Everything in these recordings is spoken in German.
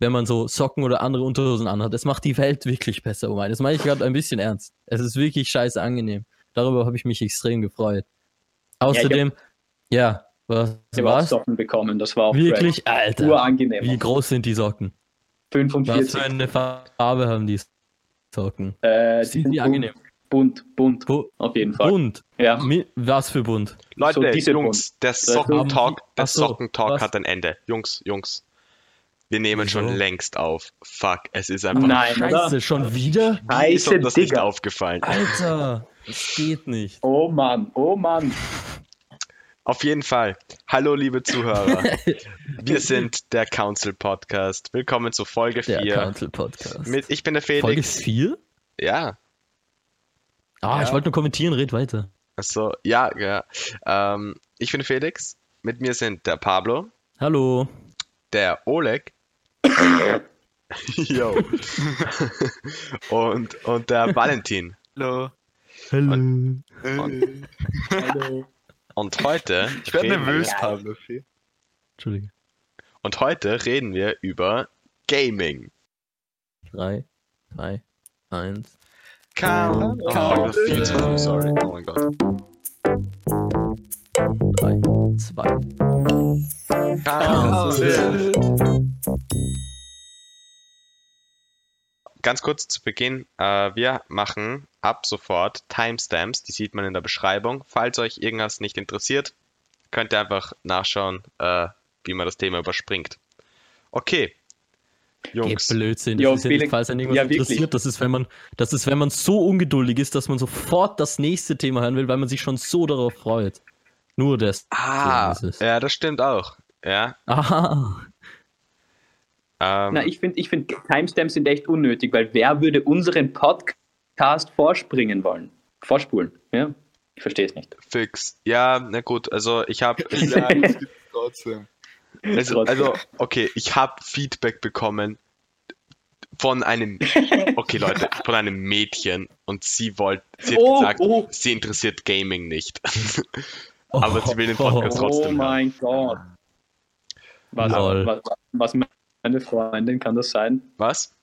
wenn man so Socken oder andere Unterhosen anhat. Das macht die Welt wirklich besser, Omar. Das meine ich gerade ein bisschen ernst. Es ist wirklich scheiße angenehm. Darüber habe ich mich extrem gefreut. Außerdem, ja, was Ich habe war's? Socken bekommen, das war auch Wirklich, fresh. Alter. urangenehm. Wie groß sind die Socken? Was 45. für eine Farbe haben die Socken? Äh, die Sind sind die angenehm? bunt, bunt, Bu auf jeden Fall. bunt. Ja. Was für bunt? Leute, So, diese Jungs, der ist- Sockentalk, der so, Sockentalk was? hat ein Ende. Jungs, Jungs. Wir nehmen Wieso? schon längst auf. Fuck, es ist einfach Nein, Scheiße, oder? schon wieder? Wie ist Scheiße, uns das nicht Digga. aufgefallen. Alter, das geht nicht. Oh Mann, oh Mann. Auf jeden Fall. Hallo, liebe Zuhörer. Wir sind der Council Podcast. Willkommen zu Folge Der 4. Council Podcast. Mit, ich bin der Folge Felix. 4? Ja. Ah, Ja. ich wollte nur kommentieren, red weiter. Achso, ja, ja. Ähm, ich bin Felix. Mit mir sind der Pablo, Hallo. der Oleg. Yo. und, und der Valentin. Hallo. Hallo. Hallo. Und heute, Ich werde nervös, Pablo. Entschuldige. und heute reden wir über Gaming. 3, 2, 1. Count, Oh, count, oh, viel zu früh, sorry. Oh mein Gott. 3, 2. Ganz kurz zu Beginn, äh, wir machen ab sofort Timestamps, die sieht man in der Beschreibung. Falls euch irgendwas nicht interessiert, könnt ihr einfach nachschauen, äh, wie man das Thema überspringt. Okay, Geht Jungs, Blödsinn. Das Jo, ist ja nicht, falls einen irgendwas ja, wirklich. interessiert. Das ist, wenn man, das ist, wenn man so ungeduldig ist, dass man sofort das nächste Thema hören will, weil man sich schon so darauf freut. Nur das. ah, ja, das stimmt auch. Ja, Aha. Ähm, Na, ich finde, ich find, Timestamps sind echt unnötig, weil wer würde unseren Podcast vorspringen wollen? Vorspulen, ja? Ich verstehe es nicht. fix. Ja, na gut, also ich habe Ja, trotzdem. Also, also, okay, ich habe Feedback bekommen von einem, okay Leute, von einem Mädchen und sie wollte, sie hat Oh, gesagt, oh. sie interessiert Gaming nicht. Aber sie will den Podcast Oh trotzdem hören. mein Gott. Was, Lol. was, was meine Freundin, kann das sein? Was?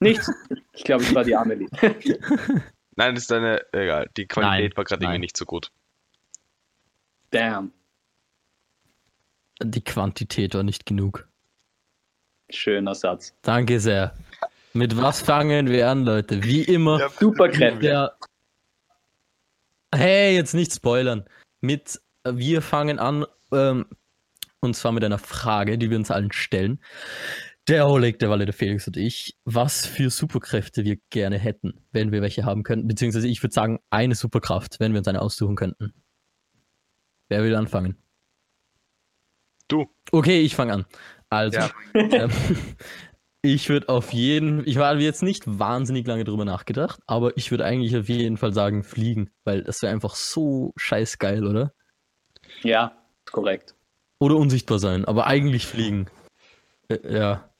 Nichts. Ich glaube, es war die Amelie. Nein, das ist eine, egal, die Qualität Nein, war gerade irgendwie nicht so gut. Damn. Die Quantität war nicht genug. Schöner Satz. Danke sehr. Mit was fangen wir an, Leute? Wie immer. Ja, Superkräfte. Der. Hey, jetzt nicht spoilern. Mit äh, wir fangen an, ähm, und zwar mit einer Frage, die wir uns allen stellen. Der Oleg, der Walle, der Felix und ich, was für Superkräfte wir gerne hätten, wenn wir welche haben könnten. Beziehungsweise ich würde sagen, eine Superkraft, wenn wir uns eine aussuchen könnten. Wer will anfangen? Du. Okay, ich fange an. Also, Ja. ähm, ich würde auf jeden, ich habe jetzt nicht wahnsinnig lange drüber nachgedacht, aber ich würde eigentlich auf jeden Fall sagen, fliegen, weil das wäre einfach so scheiß geil, oder? Ja, korrekt. Oder unsichtbar sein, aber eigentlich fliegen. Äh, ja,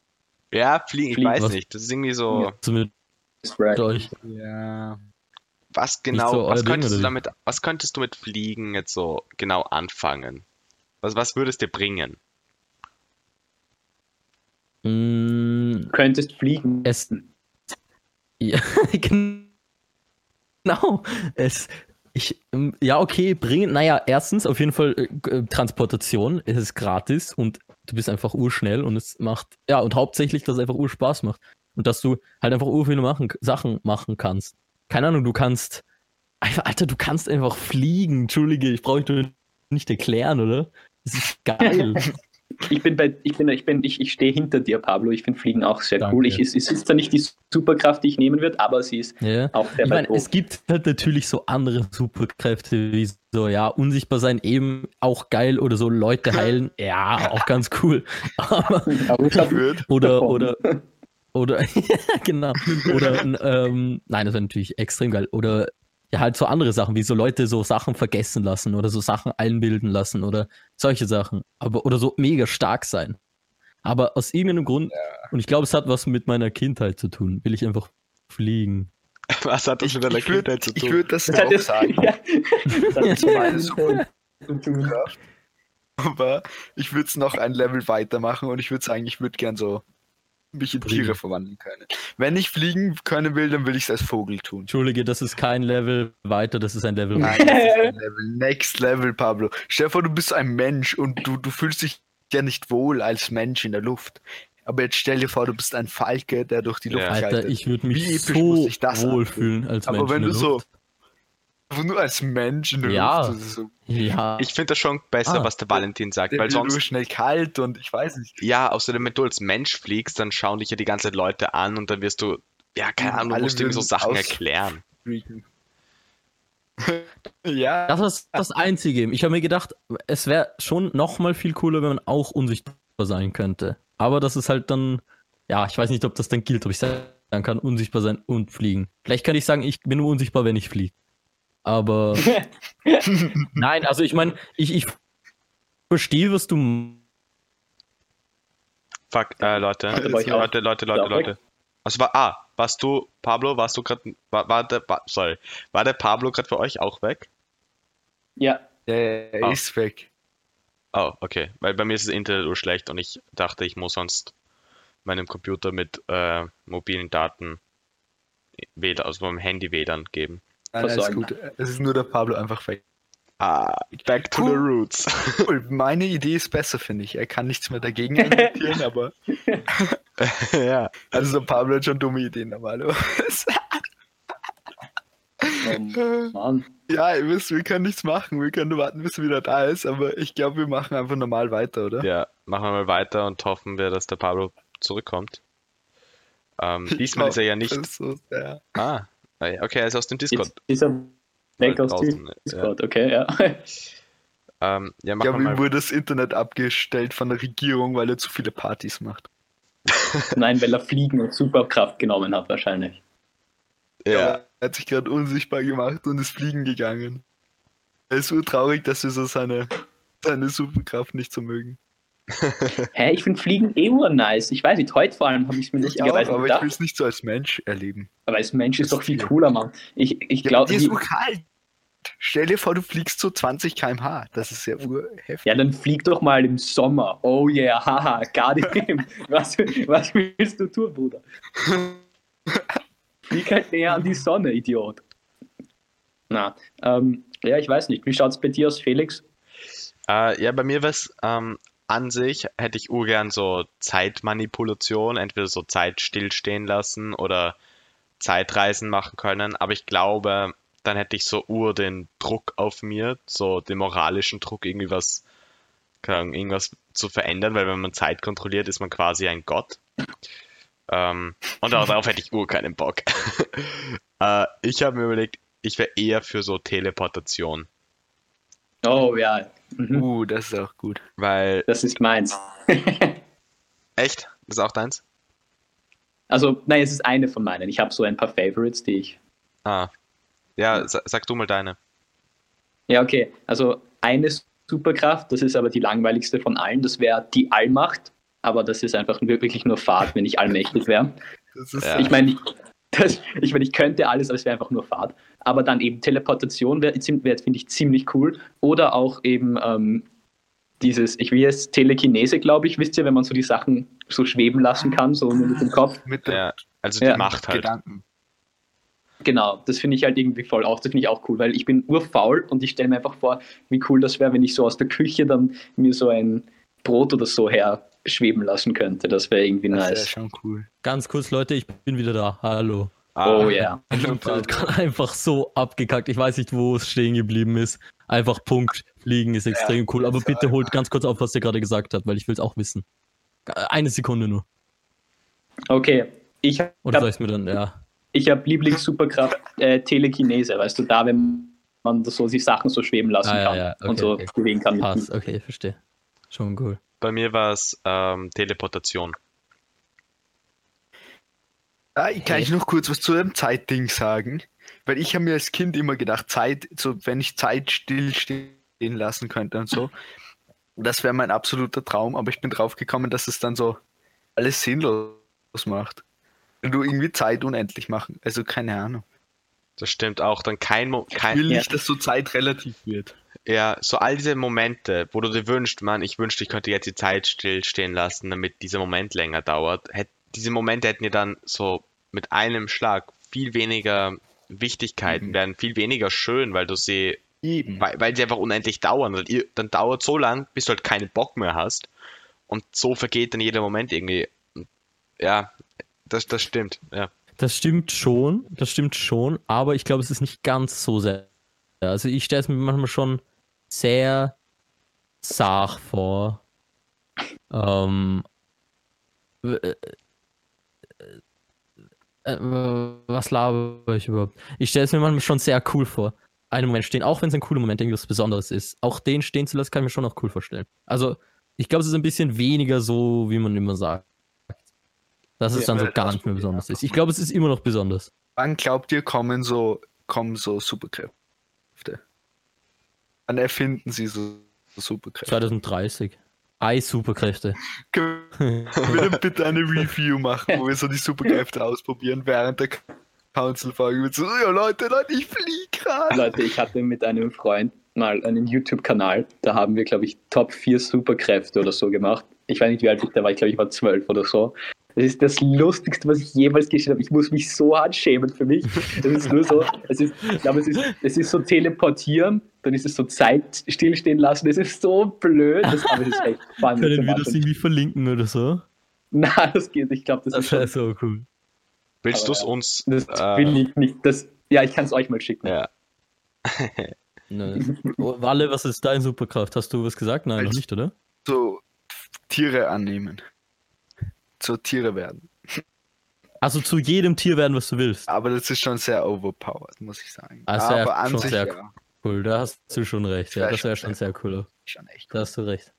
Ja, fliegen, ich Fliegen, weiß was- nicht. Das ist irgendwie so, zumindest Ist right. euch. Ja. was genau, so was könntest oder du damit, was könntest du mit Fliegen jetzt so genau anfangen? Was, was würde es dir bringen? Mm, Du könntest fliegen. es. Ja, genau. Es. Ich, ähm, ja, okay, bringen. Naja, erstens auf jeden Fall äh, äh, Transportation. Es ist gratis und du bist einfach urschnell und es macht. Ja, und hauptsächlich, dass es einfach urspaß macht. Und dass du halt einfach ur viele machen, Sachen machen kannst. Keine Ahnung, du kannst. Einfach, Alter, du kannst einfach fliegen. Entschuldige, ich brauche nicht erklären, oder? Das ist geil. Ich bin bei, ich bin, ich bin, ich, ich stehe hinter dir, Pablo. Ich finde Fliegen auch sehr Danke. cool. Ich, es, es ist zwar nicht die Superkraft, die ich nehmen würde, aber sie ist ja. auch sehr Ich meine, es gibt halt natürlich so andere Superkräfte, wie so, ja, unsichtbar sein, eben auch geil oder so Leute heilen, ja, auch ganz cool. Aber, oder, oder, oder, ja, genau. Oder, ähm, nein, das wäre natürlich extrem geil. Oder, ja, halt so andere Sachen, wie so Leute so Sachen vergessen lassen oder so Sachen einbilden lassen oder solche Sachen. Aber, oder so mega stark sein. Aber aus irgendeinem Grund, und ich glaube, es hat was mit meiner Kindheit zu tun, will ich einfach fliegen. Was hat das Ich, mit deiner ich würde Kindheit zu tun? würd das das hat auch sagen. ja, das hat Das zu tun. Superkraft. Aber ich würde es noch ein Level weitermachen und ich würde sagen, ich würde gern so mich in. Tiere verwandeln können. Wenn ich fliegen können will, dann will ich es als Vogel tun. Entschuldige, das ist kein Level weiter, das ist ein Level Nein, das ist ein Level. Next Level, Pablo. Stell dir vor, du bist ein Mensch und du, du fühlst dich ja nicht wohl als Mensch in der Luft. Aber jetzt stell dir vor, du bist ein Falke, der durch die Luft Ja. Alter, ich würde mich so wohlfühlen als Aber Mensch wenn in du der so Luft. Einfach nur als Mensch in der Ja. Luft, das ist so Ja, Ich finde das schon besser, Ah. was der Valentin sagt, der weil wird nur sonst, schnell kalt und ich weiß nicht. ja, außerdem, wenn du als Mensch fliegst, dann schauen dich ja die ganze Zeit Leute an und dann wirst du, ja, keine Ahnung, du alle musst irgendwie so Sachen erklären. Ja. das ist das Einzige. Ich habe mir gedacht, es wäre schon noch mal viel cooler, wenn man auch unsichtbar sein könnte. Aber das ist halt dann, ja, ich weiß nicht, ob das dann gilt, ob ich sagen kann, unsichtbar sein und fliegen. Vielleicht kann ich sagen, ich bin nur unsichtbar, wenn ich fliege. Aber nein, also ich meine, ich, ich verstehe, was du Fuck, äh, Leute, bei. Leute, Leute, Leute, weg? Leute. Also war, ah, warst du, Pablo, warst du gerade, war, war der, war, sorry, war der Pablo gerade für euch auch weg? Ja, Der Ah. ist weg. Oh, okay, weil bei mir ist das Internet so schlecht und ich dachte, ich muss sonst meinem Computer mit äh, mobilen Daten WLAN, also meinem Handy WLAN geben. Nein, alles Versorgen. gut. Es ist nur der Pablo einfach weg. Ah, back to the Cool. roots. Cool, meine Idee ist besser, finde ich. Er kann nichts mehr dagegen argumentieren, aber ja. also Pablo hat schon dumme Ideen normalerweise. oh, Mann. ja, ihr wisst, wir können nichts machen. Wir können nur warten, bis er wieder da ist, aber ich glaube, wir machen einfach normal weiter, oder? Ja, machen wir mal weiter und hoffen wir, dass der Pablo zurückkommt. Ähm, diesmal ist er ja glaub, nicht. das ist so sehr- Ah, okay, er ist aus dem Discord. Jetzt ist er weg aus ja. Discord, okay, ja. Ähm, ja, Ja, machen wir ihm wurde das Internet abgestellt von der Regierung, weil er zu viele Partys macht. Nein, weil er Fliegen und Superkraft genommen hat, wahrscheinlich. Ja, Er hat sich gerade unsichtbar gemacht und ist fliegen gegangen. Er ist so traurig, dass wir so seine, seine Superkraft nicht so mögen. Hä, ich finde Fliegen eh nice. Ich weiß nicht, heute vor allem habe ich es mir Ich auch, lustigerweise aber ich will es nicht so als Mensch erleben. Aber als Mensch ist doch viel Ja. cooler, Mann. Ich, ich Ja, glaube, dir ist urkalt. Stell dir vor, du fliegst so 20 km/h. Das ist ja urheftig. ja, dann flieg doch mal im Sommer. Oh yeah, haha, Guardian. was, was willst du tun, Bruder? Flieg halt näher an die Sonne, Idiot. Na, ähm, ja, ich weiß nicht. Wie schaut es bei dir aus, Felix? äh, ja bei mir wäre es ähm, an sich, hätte ich urgern so Zeitmanipulation, entweder so Zeit stillstehen lassen oder Zeitreisen machen können, aber ich glaube, dann hätte ich so ur den Druck auf mir, so den moralischen Druck, irgendwie was, Ahnung, irgendwas zu verändern, weil wenn man Zeit kontrolliert, ist man quasi ein Gott. Ähm, und darauf hätte ich ur keinen Bock. äh, ich habe mir überlegt, ich wäre eher für so Teleportation, Oh ja, mhm. Uh, das ist auch gut. weil, das ist meins. echt? Das ist auch deins? Also, nein, es ist eine von meinen. Ich habe so ein paar Favorites, die ich. Ah. Ja, sa sag du mal deine. Ja, okay. Also eine Superkraft, das ist aber die langweiligste von allen, das wäre die Allmacht. Aber das ist einfach wirklich nur Fahrt, wenn ich allmächtig wäre. Das ist Ja. Ich meine, ich, das- ich, meine, ich könnte alles, aber es wäre einfach nur Fahrt. Aber dann eben Teleportation wäre, wär, finde ich, ziemlich cool. Oder auch eben ähm, dieses, ich will jetzt Telekinese, glaube ich, wisst ihr, wenn man so die Sachen so schweben lassen kann, so mit dem Kopf. mit der Ja, also die Ja. Macht halt. Gedanken. Genau, das finde ich halt irgendwie voll auch, das finde ich auch cool, weil ich bin urfaul und ich stelle mir einfach vor, wie cool das wäre, wenn ich so aus der Küche dann mir so ein Brot oder so her schweben lassen könnte. Das wäre irgendwie Das wäre nice. schon cool. Ganz kurz, Leute, ich bin wieder da. Hallo. Ah, Oh ja. Gerade einfach so abgekackt. Ich weiß nicht, wo es stehen geblieben ist. Einfach Punkt. Fliegen ist extrem cool. Aber bitte holt ganz kurz auf, was ihr gerade gesagt habt, weil ich will es auch wissen. Eine Sekunde nur. Okay, ich Oder soll habe ich es mir dann, ja. ich hab Lieblings-Superkraft äh, Telekinese, weißt du, da, wenn man so die Sachen so schweben lassen Ah, ja, kann ja, okay, und so okay. bewegen kann. Passt, okay, verstehe. Schon cool. Bei mir war es ähm, Teleportation. Ah, ich kann ich noch kurz was zu dem Zeitding sagen? Weil ich habe mir als Kind immer gedacht, Zeit, so wenn ich Zeit stillstehen lassen könnte und so, das wäre mein absoluter Traum, aber ich bin drauf gekommen, dass es dann so alles sinnlos macht. Wenn du irgendwie Zeit unendlich machen, also keine Ahnung. Das stimmt auch. Dann kein, Mo Ich kein will Ja. nicht, dass so Zeit relativ wird. ja, so all diese Momente, wo du dir wünschst, Mann, ich wünschte, ich könnte jetzt die Zeit stillstehen lassen, damit dieser Moment länger dauert. Hätt, diese Momente hätten dir dann so mit einem Schlag viel weniger Wichtigkeit, Mhm. werden viel weniger schön, weil du sie, weil, weil sie einfach unendlich dauern. Dann dauert so lang, bis du halt keinen Bock mehr hast. Und so vergeht dann jeder Moment irgendwie. Ja, das, das stimmt, ja. Das stimmt schon, das stimmt schon, aber ich glaube, es ist nicht ganz so sehr. Also ich stelle es mir manchmal schon sehr sach vor. Ähm, w- äh, äh, äh, was laber ich überhaupt? Ich stelle es mir manchmal schon sehr cool vor. Einen Moment stehen, auch wenn es ein cooler Moment irgendwas Besonderes ist, auch den stehen zu lassen, kann ich mir schon auch cool vorstellen. Also, ich glaube, es ist ein bisschen weniger so, wie man immer sagt. Dass es Ja, dann so das gar nicht mehr besonders ist. Ich glaube, es ist immer noch besonders. Wann glaubt ihr, kommen so, kommen so Superkräfte? Wann erfinden sie so, so Superkräfte? 2030. Ei-Superkräfte. Können wir dann bitte eine Review machen, wo wir so die Superkräfte ausprobieren während der Council-Folge so, ja Leute, Leute, ich fliege gerade. Leute, ich hatte mit einem Freund mal einen YouTube-Kanal, da haben wir, glaube ich, Top 4 Superkräfte oder so gemacht. Ich weiß nicht, wie alt ich da war, ich glaube, ich war zwölf oder so. Das ist das Lustigste, was ich jemals geschrieben habe. Ich muss mich so hart schämen für mich. Es ist nur so, es ist, ich glaube, es ist, es ist so teleportieren, dann ist es so Zeit stillstehen lassen. Es ist so blöd, das, aber es ist echt spannend. Können wir das irgendwie verlinken oder so? Nein, das geht. Ich glaube, das, Das ist schon, so cool. Willst du es uns? das äh, will ich nicht. Das, ja, ich kann es euch mal schicken. Ja. Oh, Walle, was ist deine Superkraft? Hast du was gesagt? Nein, noch Als- nicht, oder? So Tiere annehmen. So Tiere werden. Also zu jedem Tier werden, was du willst. Aber das ist schon sehr overpowered, muss ich sagen. Sehr- Aber an schon sich sehr ja, Cool, da hast du schon recht. Ja, das wäre schon schon sehr cool. schon echt. Da hast du recht.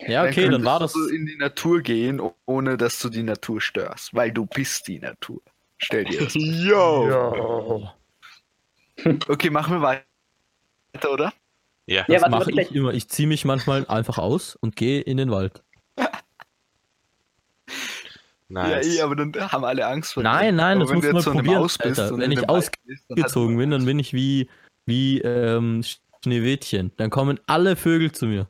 Ja, okay, dann könntest war du das. so in die Natur gehen, ohne dass du die Natur störst, weil du bist die Natur. Stell dir das. Yo! Okay, machen wir weiter, oder? Ja. Ja, Das warte, mache ich immer. Ich ziehe mich manchmal einfach aus und gehe in den Wald. Nice. Ja, eh, aber dann haben alle Angst vor dir. Nein, nein, aber das mal jetzt so probieren, bist Alter. und Wenn ich einem Wald bist, dann hast du- Gezogen bin, dann bin ich wie, wie ähm, Schneewittchen. Dann kommen alle Vögel zu mir.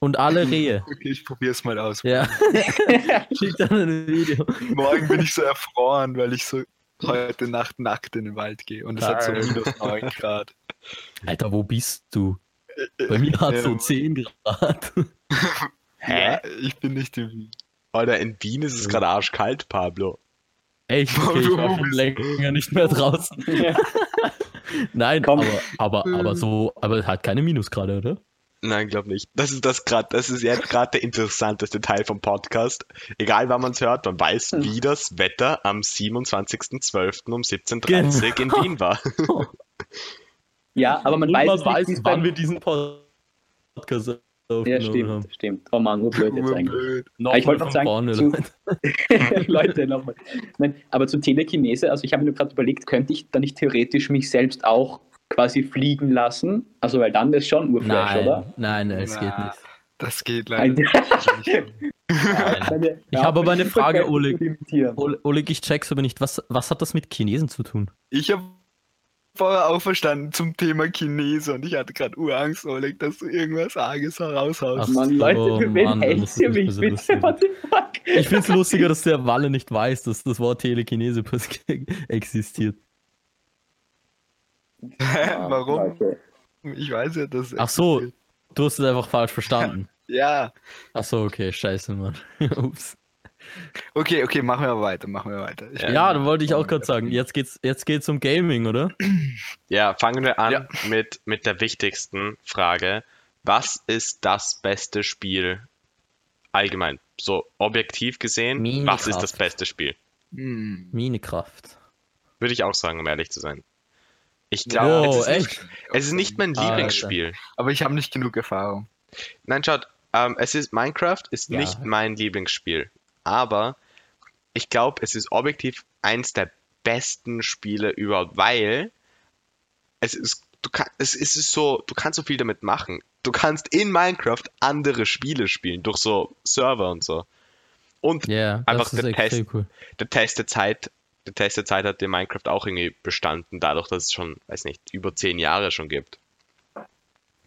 Und alle Rehe. Okay, ich probier's mal aus. Ja. Schick dann ein Video. Morgen bin ich so erfroren, weil ich so heute Nacht nackt in den Wald gehe und es hat so minus 9 Grad. Alter, wo bist du? Bei mir hat es so Ähm, 10 Grad. Hä? Ja, ich bin nicht in Wien. Alter, in Wien ist es gerade arschkalt, Pablo. Echt? Okay, ich war schon länger nicht mehr draußen. Nein, Komm. aber, aber, aber so, aber hat keine Minusgrade, oder? Nein, glaub nicht. Das ist das gerade, das ist jetzt gerade der interessanteste Teil vom Podcast. Egal wann man es hört, man weiß, Hm. wie das Wetter am 27.12. um 17.30 in Genau. Wien war. Ja, aber man Und weiß, man weiß, wann wir diesen Podcast Ja, stimmt, haben. stimmt. Oh Mann, urblöd jetzt eigentlich. Noch ich wollte noch sagen, vorne, zu- Leute. Nochmal. Nein, aber zu Telekinese, also ich habe mir gerade überlegt, könnte ich dann nicht theoretisch mich selbst auch quasi fliegen lassen? Also, weil dann ist schon Urflash, Nein, oder? nein, es Na, geht nicht. Das geht leider Nein. nicht. Nein. Ich habe aber eine Frage, Oleg. Ol- Oleg, ich check's aber nicht. Was, was hat das mit Chinesen zu tun? Ich habe vorher auch verstanden zum Thema Chinese und ich hatte gerade Urangst, Oleg, dass du irgendwas Arges heraushaust. Ach Mann, Leute, Oh, für wen Mann, hält das ist ihr mich bitte? lustig. What the fuck? Ich find's lustiger, dass der Walle nicht weiß, dass das Wort Telekinese existiert. Hä, Warum? Leute. Ich weiß ja, dass. Ach so. Du hast es einfach falsch verstanden. Ja. Ach so, okay, scheiße, Mann. Ups. Okay, okay, machen wir weiter, machen wir weiter. Ich Ja, da wollte ich auch gerade sagen. Jetzt geht's, jetzt geht's um Gaming, oder? Ja, fangen wir an Ja. mit, mit der wichtigsten Frage. Was ist das beste Spiel allgemein? So objektiv gesehen, was ist das Minecraft. beste Spiel? Hm. Minecraft. Würde ich auch sagen, um ehrlich zu sein. Ich Oh, glaube, es, ist echt? nicht- es ist nicht mein Alter. Lieblingsspiel. Aber ich habe nicht genug Erfahrung. Nein, schaut, ähm, es ist Minecraft ist Ja. nicht mein Lieblingsspiel, aber ich glaube, es ist objektiv eins der besten Spiele überhaupt, weil es ist du kann, es ist so, du kannst so viel damit machen. Du kannst in Minecraft andere Spiele spielen durch so Server und so. Und Ja, Einfach der Test. cool. der Test der Zeit, getestete Zeit hat dir Minecraft auch irgendwie bestanden, dadurch, dass es schon, weiß nicht, über zehn Jahre schon gibt.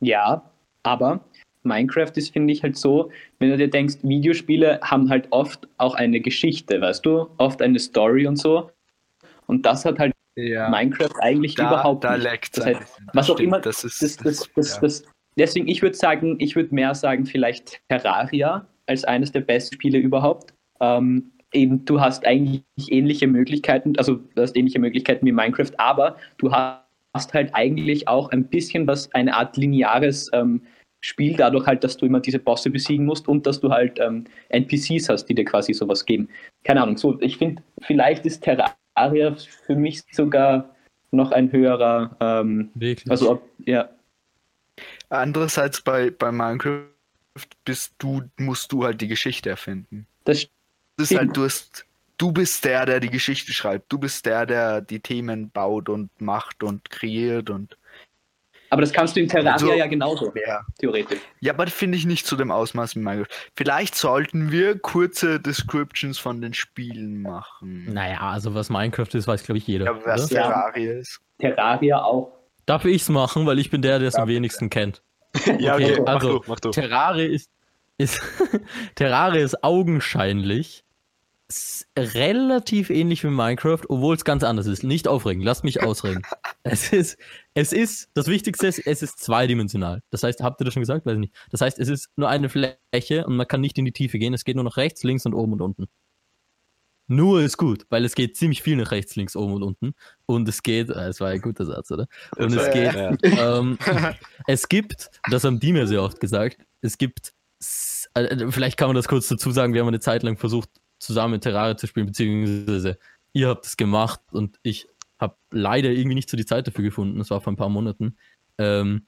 Ja, aber Minecraft ist, finde ich, halt so, wenn du dir denkst, Videospiele haben halt oft auch eine Geschichte, weißt du? Oft eine Story und so. Und das hat halt Ja. Minecraft eigentlich Da, überhaupt da nicht. Das heißt, was auch immer, Das ist, das, das, das, ja. das, deswegen, ich würde sagen, ich würde mehr sagen, vielleicht Terraria als eines der besten Spiele überhaupt. Ähm, eben, du hast eigentlich ähnliche Möglichkeiten, also du hast ähnliche Möglichkeiten wie Minecraft, aber du hast halt eigentlich auch ein bisschen was, eine Art lineares ähm, Spiel, dadurch halt, dass du immer diese Bosse besiegen musst und dass du halt ähm, NPCs hast, die dir quasi sowas geben. Keine Ahnung, so, ich finde, vielleicht ist Terraria für mich sogar noch ein höherer, ähm, Wirklich. also ob, ja, Andererseits bei, bei Minecraft bist du, musst du halt die Geschichte erfinden. das Das ist halt, du, hast, du bist der, der die Geschichte schreibt. Du bist der, der die Themen baut und macht und kreiert und. Aber das kannst du in Terraria Also- ja genauso, Ja. theoretisch. Ja, aber das finde ich nicht zu dem Ausmaß wie Minecraft. Vielleicht sollten wir kurze Descriptions von den Spielen machen. Naja, also was Minecraft ist, weiß glaube ich jeder. Ja, was oder? Terraria ist. Terraria auch. Darf ich's machen, weil ich bin der, der es am wenigsten kennt. Ja, Okay, okay, mach also, du, mach du. Terraria ist, ist Terraria ist augenscheinlich relativ ähnlich wie Minecraft, obwohl es ganz anders ist. Nicht aufregen, lasst mich ausreden. es ist, es ist, das Wichtigste ist, es ist zweidimensional. Das heißt, habt ihr das schon gesagt? Weiß ich nicht. Das heißt, es ist nur eine Fläche und man kann nicht in die Tiefe gehen. Es geht nur nach rechts, links und oben und unten. Nur ist gut, weil es geht ziemlich viel nach rechts, links, oben und unten. Und es geht, äh, es war ein guter Satz, oder? Und es geht, ja. ähm, es gibt, das haben die mir sehr oft gesagt, es gibt, äh, vielleicht kann man das kurz dazu sagen, wir haben eine Zeit lang versucht, zusammen Terraria zu spielen, beziehungsweise ihr habt es gemacht und ich habe leider irgendwie nicht so die Zeit dafür gefunden, das war vor ein paar Monaten. Ähm,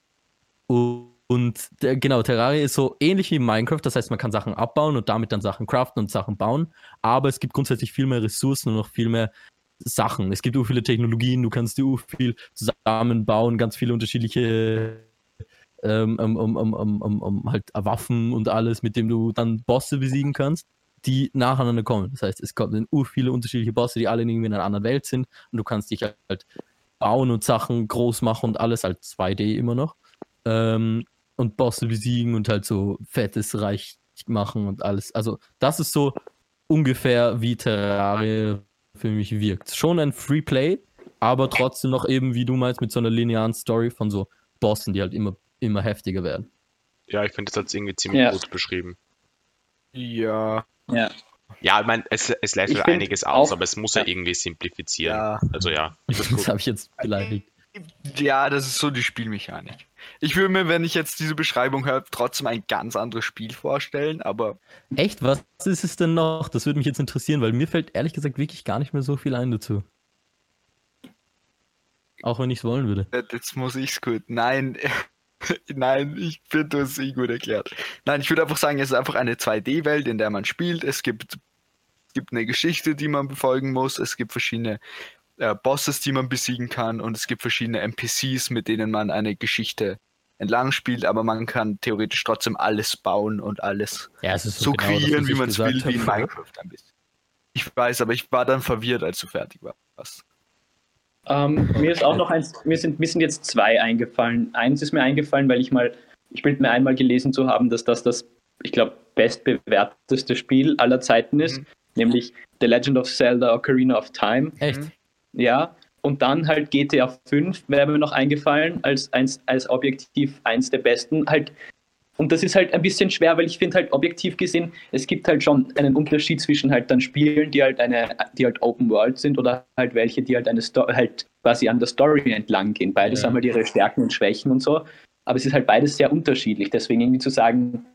und der, genau, Terraria ist so ähnlich wie Minecraft, das heißt, man kann Sachen abbauen und damit dann Sachen craften und Sachen bauen, aber es gibt grundsätzlich viel mehr Ressourcen und noch viel mehr Sachen. Es gibt so viele Technologien, du kannst so viel zusammenbauen, ganz viele unterschiedliche ähm, um, um, um, um halt Waffen und alles, mit dem du dann Bosse besiegen kannst, die nacheinander kommen. Das heißt, es kommen ur viele unterschiedliche Bosse, die alle irgendwie in einer anderen Welt sind und du kannst dich halt bauen und Sachen groß machen und alles halt 2D immer noch. Ähm, und Bosse besiegen und halt so fettes Reich machen und alles. Also, das ist so ungefähr wie Terraria für mich wirkt. Schon ein Free Play, aber trotzdem noch eben, wie du meinst, mit so einer linearen Story von so Bossen, die halt immer, immer heftiger werden. Ja, ich finde, das hat es irgendwie ziemlich Ja. gut beschrieben. Ja, Ja. Ja, ich meine, es, es lässt Ich find einiges aus, aber es muss ja, ja. irgendwie simplifizieren. ja. Also ja, ich Das gut. habe ich jetzt beleidigt. Ja, das ist so die Spielmechanik. Ich würde mir, wenn ich jetzt diese Beschreibung höre, trotzdem ein ganz anderes Spiel vorstellen, aber Echt, was ist es denn noch? Das würde mich jetzt interessieren, weil mir fällt ehrlich gesagt wirklich gar nicht mehr so viel ein dazu. Auch wenn ich es wollen würde. äh, jetzt muss ich's gut. Nein, nein, ich finde, du hast es eh gut erklärt. Nein, ich würde einfach sagen, es ist einfach eine 2D-Welt, in der man spielt. Es gibt, gibt eine Geschichte, die man befolgen muss. Es gibt verschiedene äh, Bosses, die man besiegen kann. Und es gibt verschiedene NPCs, mit denen man eine Geschichte entlang spielt. Aber man kann theoretisch trotzdem alles bauen und alles Ja, ist so genau das, kreieren, wie man es will, wie in. Minecraft ein bisschen. Ich weiß, aber ich war dann verwirrt, als du fertig warst. Ähm, mir ist auch noch eins, mir sind, mir sind jetzt zwei eingefallen. Eins ist mir eingefallen, weil ich mal, ich bin mir einmal gelesen zu haben, dass das das, ich glaube, bestbewerteste Spiel aller Zeiten ist, Mhm. nämlich The Legend of Zelda Ocarina of Time. Echt? Mhm. Ja, und dann halt GTA 5 wäre mir noch eingefallen als, eins, als objektiv eins der besten. Halt, und das ist halt ein bisschen schwer, weil ich finde halt objektiv gesehen, es gibt halt schon einen Unterschied zwischen halt dann Spielen, die halt eine, die halt Open World sind oder halt welche, die halt eine Sto halt quasi an der Story entlang gehen. Beides Ja. haben halt ihre Stärken und Schwächen und so. Aber es ist halt beides sehr unterschiedlich. Deswegen irgendwie zu sagen,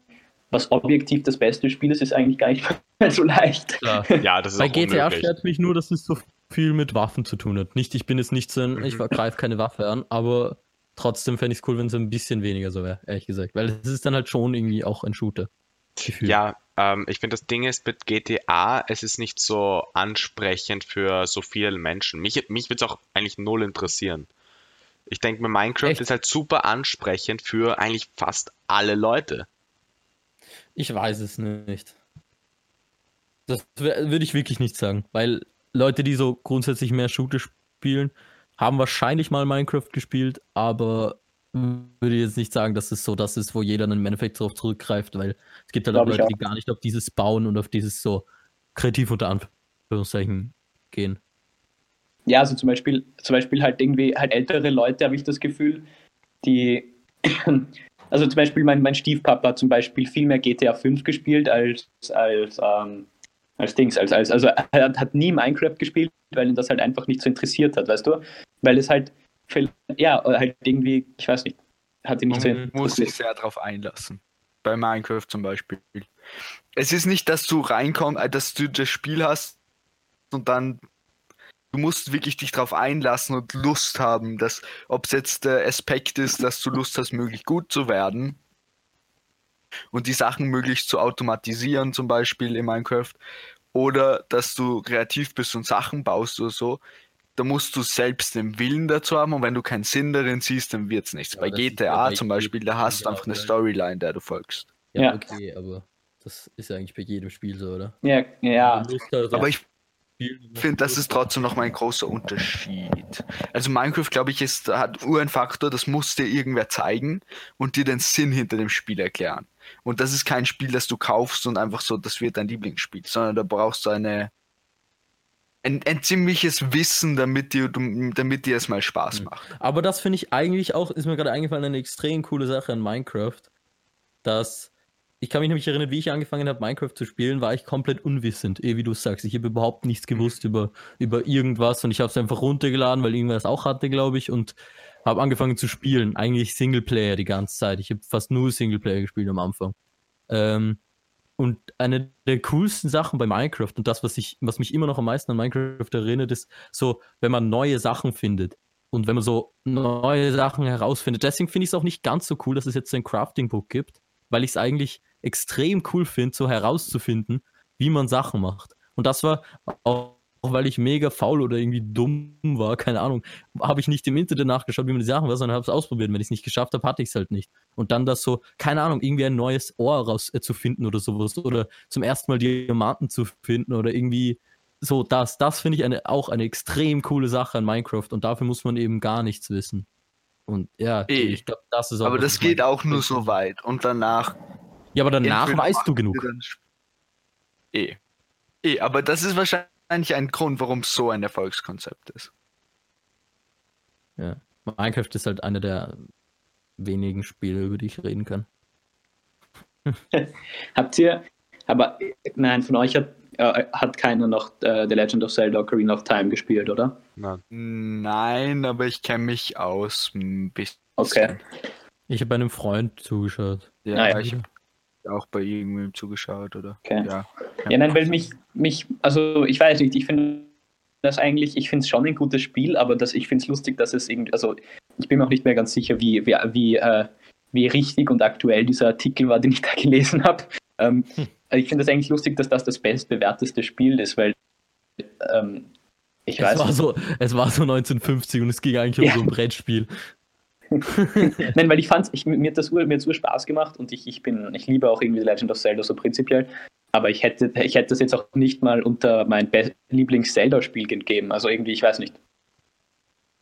was objektiv das beste Spiel ist, ist eigentlich gar nicht so leicht. Klar. Ja, das ist Bei auch GTA unmöglich. stört mich nur, dass es so viel mit Waffen zu tun hat. Nicht, ich bin jetzt nicht so ein, ich greife keine Waffe an, aber trotzdem fände ich es cool, wenn es ein bisschen weniger so wäre, ehrlich gesagt. Weil es ist dann halt schon irgendwie auch ein Shooter. Gefühl. Ja, ähm, ich finde, das Ding ist mit GTA, es ist nicht so ansprechend für so viele Menschen. Mich, mich würde es auch eigentlich null interessieren. Ich denke mir, Minecraft Echt? ist halt super ansprechend für eigentlich fast alle Leute. Ich weiß es nicht. Das würde ich wirklich nicht sagen, weil Leute, die so grundsätzlich mehr Shooter spielen, haben wahrscheinlich mal Minecraft gespielt, aber würde jetzt nicht sagen, dass es so das ist, wo jeder im Endeffekt darauf zurückgreift, weil es gibt halt auch Glaub ich Leute, die auch. gar nicht auf dieses Bauen und auf dieses so kreativ unter Anführungszeichen gehen. Ja, also zum Beispiel, zum Beispiel halt irgendwie halt ältere Leute, habe ich das Gefühl, die, also zum Beispiel mein, mein Stiefpapa hat zum Beispiel viel mehr GTA 5 gespielt als, als, ähm, als Dings, als, als, also er hat, hat nie Minecraft gespielt, weil ihn das halt einfach nicht so interessiert hat, weißt du? Weil es halt, ja, halt irgendwie, ich weiß nicht, hat ihn nicht so Mhm. muss sich sehr darauf einlassen. Bei Minecraft zum Beispiel. Es ist nicht, dass du reinkommst, äh, dass du das Spiel hast und dann du musst wirklich dich darauf einlassen und Lust haben, dass ob es jetzt der Aspekt ist, dass du Lust hast, möglichst gut zu werden und die Sachen möglichst zu automatisieren, zum Beispiel in Minecraft, oder dass du kreativ bist und Sachen baust oder so. Da musst du selbst den Willen dazu haben und wenn du keinen Sinn darin siehst, dann wird es nichts. Ja, bei ja GTA bei zum Beispiel, da hast du genau einfach eine gleich. Storyline, der du folgst. Ja, Ja. okay, aber das ist ja eigentlich bei jedem Spiel so, oder? Ja, ja, Aber ich finde, das ist trotzdem noch mal ein großer Unterschied. Also Minecraft, glaube ich, ist, hat nur einen Faktor, das muss dir irgendwer zeigen und dir den Sinn hinter dem Spiel erklären. Und das ist kein Spiel, das du kaufst und einfach so, das wird dein Lieblingsspiel, sondern da brauchst du eine ein, ein ziemliches Wissen, damit dir, damit dir es mal Spaß Mhm. macht. Aber das finde ich eigentlich auch, ist mir gerade eingefallen, eine extrem coole Sache an Minecraft. Dass ich kann mich nämlich erinnern, wie ich angefangen habe, Minecraft zu spielen, war ich komplett unwissend, eh wie du sagst. Ich habe überhaupt nichts gewusst über, über irgendwas und ich habe es einfach runtergeladen, weil irgendwer es auch hatte, glaube ich, und habe angefangen zu spielen. Eigentlich Singleplayer die ganze Zeit. Ich habe fast nur Singleplayer gespielt am Anfang. Ähm, und eine der coolsten Sachen bei Minecraft und das, was, ich, was mich immer noch am meisten an Minecraft erinnert, ist so, wenn man neue Sachen findet und wenn man so neue Sachen herausfindet. Deswegen finde ich es auch nicht ganz so cool, dass es jetzt so ein Crafting-Book gibt, weil ich es eigentlich extrem cool finde, so herauszufinden, wie man Sachen macht. Und das war auch, auch weil ich mega faul oder irgendwie dumm war, keine Ahnung, habe ich nicht im Internet nachgeschaut, wie man die Sachen macht, sondern habe es ausprobiert. Wenn ich es nicht geschafft habe, hatte ich es halt nicht. Und dann das so, keine Ahnung, irgendwie ein neues Ohr raus äh, zu finden oder sowas oder zum ersten Mal Diamanten zu finden oder irgendwie so das, das finde ich eine, auch eine extrem coole Sache an Minecraft und dafür muss man eben gar nichts wissen. Und ja, Eh. ich glaube, das ist auch. Aber das geht auch nur so weit. Und danach. Ja, aber danach weißt du genug. Eh. Eh, aber das ist wahrscheinlich ein Grund, warum es so ein Erfolgskonzept ist. Ja. Minecraft ist halt eine der wenigen Spiele, über die ich reden kann. Habt ihr, aber nein, von euch hat, äh, hat keiner noch äh, The Legend of Zelda Ocarina of Time gespielt, oder? Nein. Nein, aber ich kenne mich aus ein bisschen. Okay. Ich habe einem Freund zugeschaut. Ja, Ah, ja. ich habe auch bei irgendwem zugeschaut, oder? Okay. Ja. Ja, nein, weil mich, mich, also ich weiß nicht, ich finde das eigentlich, ich finde es schon ein gutes Spiel, aber das, ich finde es lustig, dass es irgendwie, also ich bin mir auch nicht mehr ganz sicher, wie, wie, wie, äh, wie richtig und aktuell dieser Artikel war, den ich da gelesen habe. Ähm, ich finde es eigentlich lustig, dass das das bestbewerteste Spiel ist, weil ähm, ich Es weiß war, nicht. so, es war so 1950 und es ging eigentlich Ja. um so ein Brettspiel. Nein, weil ich fand's, ich, mir hat das ur, mir hat's ur Spaß gemacht und ich, ich bin, ich liebe auch irgendwie The Legend of Zelda so prinzipiell. Aber ich hätte, ich hätte das jetzt auch nicht mal unter mein Lieblings-Zelda-Spiel gegeben. Also irgendwie, ich weiß nicht.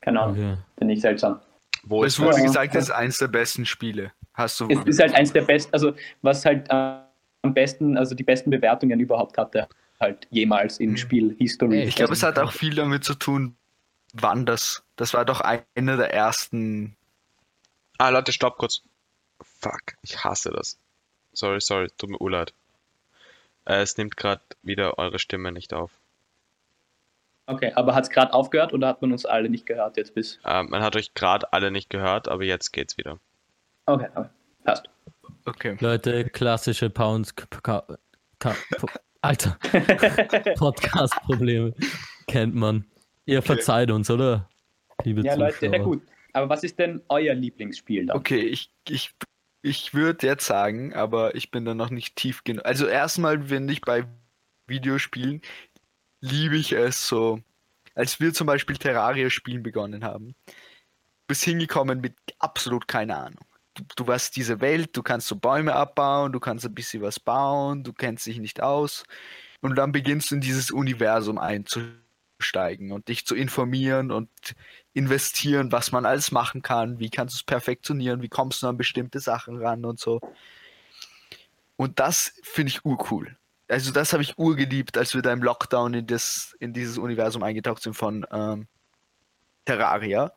Keine Ahnung, Okay. finde ich seltsam. Wo Es wurde das? gesagt, es ist eins der besten Spiele. Hast du. Es ist halt eins der besten, also was halt äh, am besten, also die besten Bewertungen überhaupt hatte, halt jemals in Mhm. Spiel-History. Ey, ich glaube, es hat auch viel damit zu tun, wann das. Das war doch einer der ersten. Ah, Leute, stopp kurz. Fuck, ich hasse das. Sorry, sorry, tut mir urleid. Äh, es nimmt gerade wieder eure Stimme nicht auf. Okay, aber hat es gerade aufgehört oder hat man uns alle nicht gehört jetzt bis? Äh, man hat euch gerade alle nicht gehört, aber jetzt geht's wieder. Okay, okay. passt. Okay. Leute, klassische Pounds. Alter, Podcast-Probleme kennt man. Ihr verzeiht uns, oder? Liebe ja, Leute, Zuschauer. na gut. Aber was ist denn euer Lieblingsspiel dann? Okay, ich, ich, ich würde jetzt sagen, aber ich bin da noch nicht tief genug. Also erstmal, wenn ich bei Videospielen, liebe ich es so, als wir zum Beispiel Terraria spielen begonnen haben, bist hingekommen mit absolut keine Ahnung. Du, du warst diese Welt, du kannst so Bäume abbauen, du kannst ein bisschen was bauen, du kennst dich nicht aus und dann beginnst du in dieses Universum einzutauchen aufsteigen und dich zu informieren und investieren, was man alles machen kann, wie kannst du es perfektionieren, wie kommst du an bestimmte Sachen ran und so. Und das finde ich urcool. Also das habe ich urgeliebt, als wir da im Lockdown in, das, in dieses Universum eingetaucht sind von ähm, Terraria.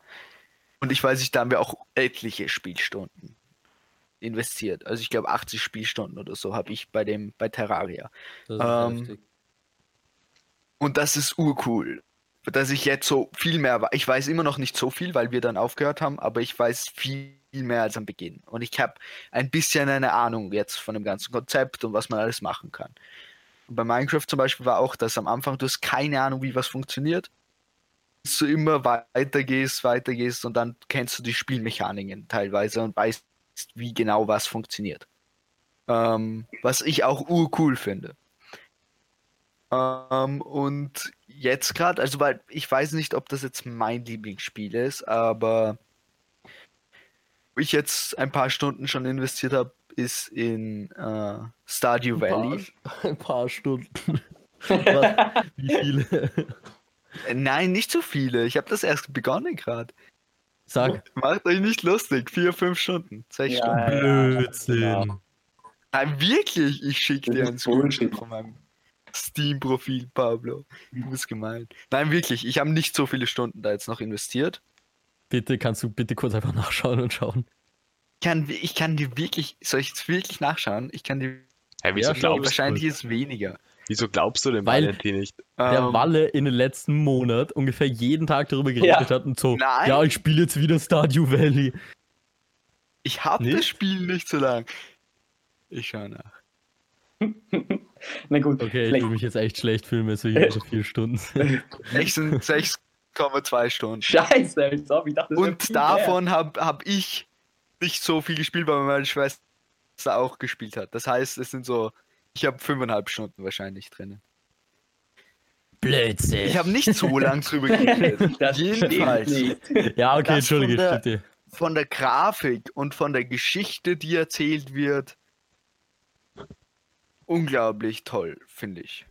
Und ich weiß nicht, da haben wir auch etliche Spielstunden investiert. Also ich glaube 80 Spielstunden oder so habe ich bei dem bei Terraria. Das Ähm. Und das ist urcool. Dass ich jetzt so viel mehr. Ich weiß immer noch nicht so viel, weil wir dann aufgehört haben, aber ich weiß viel mehr als am Beginn. Und ich habe ein bisschen eine Ahnung jetzt von dem ganzen Konzept und was man alles machen kann. Und bei Minecraft zum Beispiel war auch das am Anfang, du hast keine Ahnung, wie was funktioniert. Du immer weitergehst, weitergehst und dann kennst du die Spielmechaniken teilweise und weißt, wie genau was funktioniert. Ähm, was ich auch urcool finde. Ähm, und jetzt gerade, also weil ich weiß nicht, ob das jetzt mein Lieblingsspiel ist, aber wo ich jetzt ein paar Stunden schon investiert habe, ist in äh, Stardew Valley. Ein paar Stunden. Was? Wie viele? Nein, nicht so viele. Ich habe das erst begonnen gerade. Sag, Macht euch nicht lustig. Vier, fünf Stunden. Sechs Ja, Stunden. ja, Blödsinn. genau. Nein, wirklich. Ich schicke dir einen Screenshot von meinem Steam-Profil, Pablo. Du bist gemein. Nein, wirklich. Ich habe nicht so viele Stunden da jetzt noch investiert. Bitte, kannst du bitte kurz einfach nachschauen und schauen. Ich kann, ich kann dir wirklich, soll ich jetzt wirklich nachschauen? Ich kann dir, Hey, wieso, Ja, glaubst, wahrscheinlich ist weniger. wieso glaubst du dem Weil- Valentin nicht? Der Ähm, Walle in den letzten Monat ungefähr jeden Tag darüber geredet Ja. hat und so, Nein. ja, ich spiele jetzt wieder Stardew Valley. Ich habe Nicht? das Spiel nicht so lang. Ich schau nach. Na gut, Okay, ich vielleicht, will mich jetzt echt schlecht fühlen, wenn es so hier so vier Stunden sind. Echt sind 6,2 Stunden. Scheiße, ich dachte, das Und davon habe hab ich nicht so viel gespielt, weil meine Schwester auch gespielt hat. Das heißt, es sind so, ich habe fünfeinhalb Stunden wahrscheinlich drin. Blödsinn. Ich habe nicht so lang drüber geredet. Jedenfalls. stimmt nicht. ja, okay, Das entschuldige, von der- bitte. Von der Grafik und von der Geschichte, die erzählt wird, unglaublich toll, finde ich.